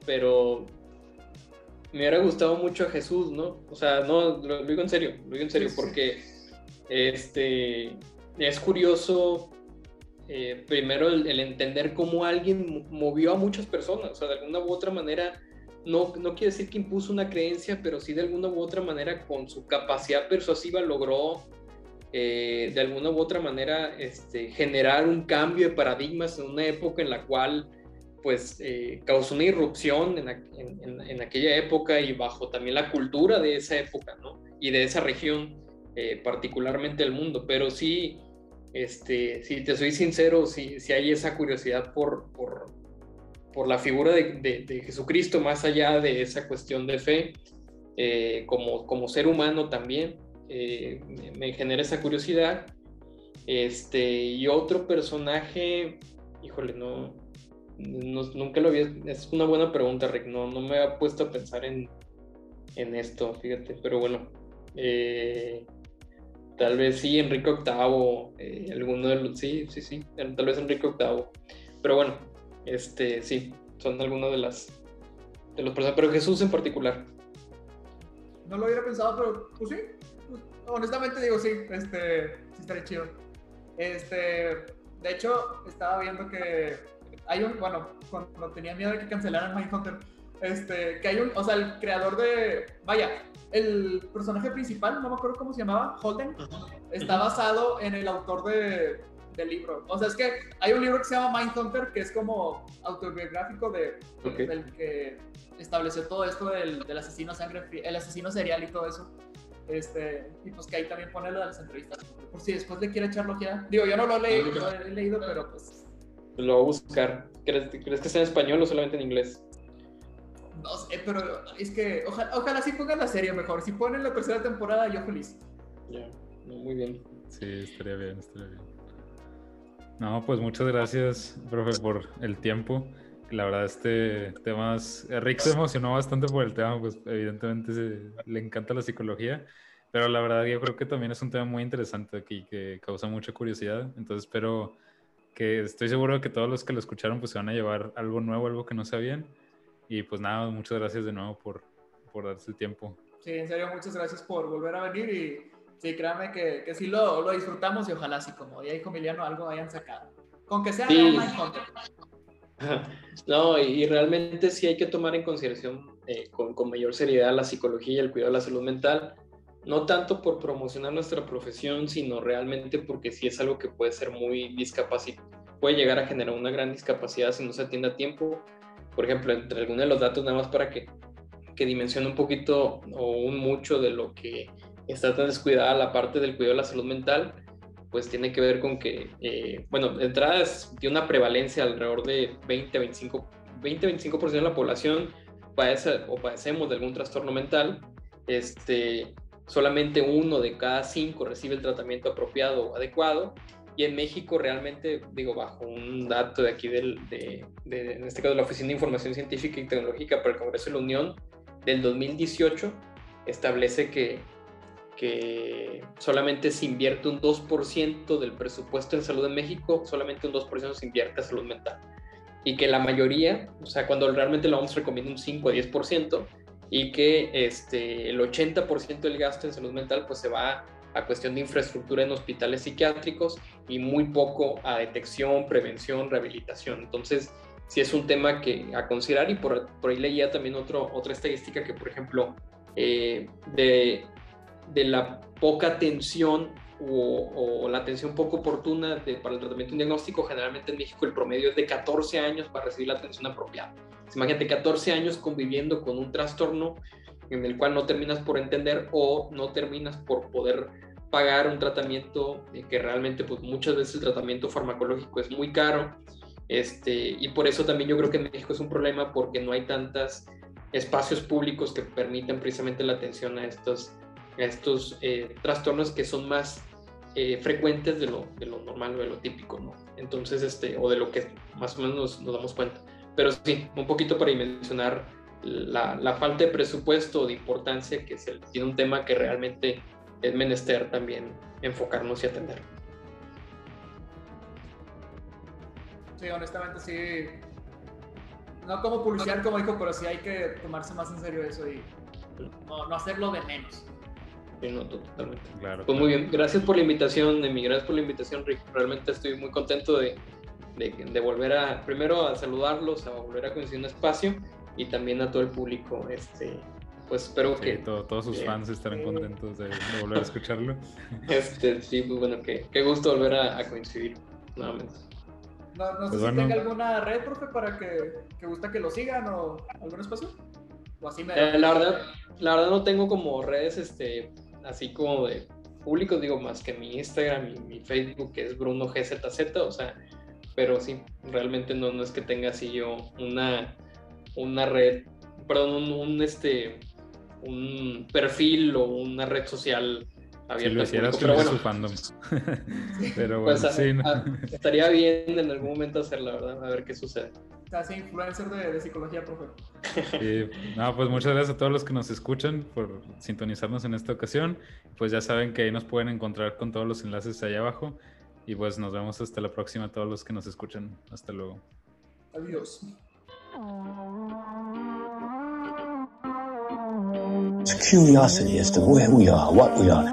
pero me hubiera gustado mucho a Jesús, ¿no? O sea, no, lo, digo en serio, lo digo en serio, porque este, es curioso eh, primero el, entender cómo alguien movió a muchas personas, o sea, de alguna u otra manera, no, no quiere decir que impuso una creencia, pero sí de alguna u otra manera con su capacidad persuasiva logró eh, de alguna u otra manera este, generar un cambio de paradigmas en una época en la cual pues eh, causó una irrupción en, en, aquella época y bajo también la cultura de esa época, ¿no? Y de esa región, eh, particularmente el mundo, pero sí, este, si te soy sincero, si, si hay esa curiosidad por, por, por la figura de, de, Jesucristo, más allá de esa cuestión de fe, como, como ser humano también, eh, me genera esa curiosidad. Este, y otro personaje, híjole, no, nunca lo había, es una buena pregunta, Rick, no, no me había puesto a pensar en, en esto, fíjate, pero bueno, eh, tal vez sí, Enrique VIII, eh, alguno de los, sí, sí, sí, tal vez Enrique VIII, pero bueno, este, sí, son algunos de las, de los personajes, pero Jesús en particular. No lo hubiera pensado, pero sí, honestamente digo, sí, este, sí estaría chido. Este, de hecho, estaba viendo que hay un, bueno, cuando tenía miedo de que cancelaran Mindhunter, este, que hay un, o sea, el creador de, vaya, el personaje principal, no me acuerdo cómo se llamaba, Holden, está basado en el autor de, del libro. O sea, es que hay un libro que se llama Mindhunter, que es como autobiográfico de, del que estableció todo esto del, del asesino sangre el asesino serial y todo eso. Este, y pues que ahí también pone lo de las entrevistas. Por si después le quiere echarlo ya. Digo, yo no lo he leído, lo he leído pero pues. Lo voy a buscar. ¿Crees, ¿Crees, que sea en español o solamente en inglés? No sé, pero es que ojalá, ojalá sí pongan la serie mejor. Si ponen la tercera temporada, yo feliz. Ya, muy bien. Sí, estaría bien, estaría bien. No, pues muchas gracias, profe, por el tiempo la verdad este tema es... Rick se emocionó bastante por el tema, pues evidentemente le encanta la psicología, pero la verdad yo creo que también es un tema muy interesante aquí que causa mucha curiosidad, entonces espero que estoy seguro de que todos los que lo escucharon pues se van a llevar algo nuevo, algo que no sabían y pues nada, muchas gracias de nuevo por, por darse el tiempo. Sí, en serio, muchas gracias por volver a venir y sí, créanme que, que sí lo, lo disfrutamos y ojalá sí, como ya dijo Emiliano, algo hayan sacado. Con que sea sí. No, y, realmente sí hay que tomar en consideración eh, con, mayor seriedad la psicología y el cuidado de la salud mental, no tanto por promocionar nuestra profesión, sino realmente porque sí es algo que puede ser muy discapacitado, puede llegar a generar una gran discapacidad si no se atiende a tiempo. Por ejemplo, entre algunos de los datos, nada más para que, que dimensione un poquito o un mucho de lo que está tan descuidada la parte del cuidado de la salud mental, pues tiene que ver con que, eh, bueno, de entrada tiene una prevalencia alrededor de 20-25% 20, de la población padece o padecemos de algún trastorno mental. Este, solamente uno de cada cinco recibe el tratamiento apropiado o adecuado. Y en México realmente, digo, bajo un dato de aquí, del, de, en este caso de la Oficina de Información Científica y Tecnológica para el Congreso de la Unión, del 2018, establece que que solamente se invierte un 2% del presupuesto en salud en México, solamente un 2% se invierte en salud mental. Y que la mayoría, o sea, cuando realmente lo vamos recomienda un 5 a 10%, y que este, el 80% del gasto en salud mental pues se va a cuestión de infraestructura en hospitales psiquiátricos y muy poco a detección, prevención, rehabilitación. Entonces, sí es un tema que a considerar y por, por ahí leía también otro, otra estadística que, por ejemplo, eh, de de la poca atención o, la atención poco oportuna para el tratamiento y diagnóstico, generalmente en México el promedio es de 14 años para recibir la atención apropiada. Imagínate 14 años conviviendo con un trastorno en el cual no terminas por entender o no terminas por poder pagar un tratamiento que realmente pues muchas veces el tratamiento farmacológico es muy caro este, y por eso también yo creo que en México es un problema porque no hay tantos espacios públicos que permitan precisamente la atención a estos, estos eh, trastornos que son más eh, frecuentes de lo, de lo, normal o de lo típico, ¿no? Entonces, este, o de lo que más o menos nos, nos damos cuenta. Pero sí, un poquito para mencionar la, la, falta de presupuesto o de importancia que se tiene un tema que realmente es menester también enfocarnos y atender. Sí, honestamente sí. No como publicidad, como dijo, pero sí hay que tomarse más en serio eso y no, no hacerlo de menos. Sí, no, totalmente. Claro. Pues muy bien, gracias por la invitación, Emi, gracias por la invitación, Rick. Realmente estoy muy contento de, de, de, volver a, primero a saludarlos, a volver a coincidir un espacio y también a todo el público. Este, pues espero que... todos sus fans estarán contentos de, volver a escucharlo. Este, sí, pues bueno, qué, qué gusto volver a, a coincidir nuevamente. No, no sé pues si tenga alguna red, profe, para que, que gusta que lo sigan o algún espacio. O así me... Eh, la, verdad, la verdad no tengo como redes este, así como de públicos, digo, más que mi Instagram y mi Facebook, que es Bruno GZZ, o sea, pero sí, realmente no, no es que tenga así yo una, una red, perdón, un, este, un perfil o una red social Si lo hicieras, pero bueno, su fandom. pero bueno, pues, sí, ah, estaría bien en algún momento hacerla, ¿verdad? A ver qué sucede. Así, influencer de, de, psicología, profe. Sí, no, pues muchas gracias a todos los que nos escuchan por sintonizarnos en esta ocasión. Pues ya saben que ahí nos pueden encontrar con todos los enlaces allá abajo. Y pues nos vemos hasta la próxima a todos los que nos escuchan. Hasta luego. Adiós. It's curiosity as to where we are, what we are.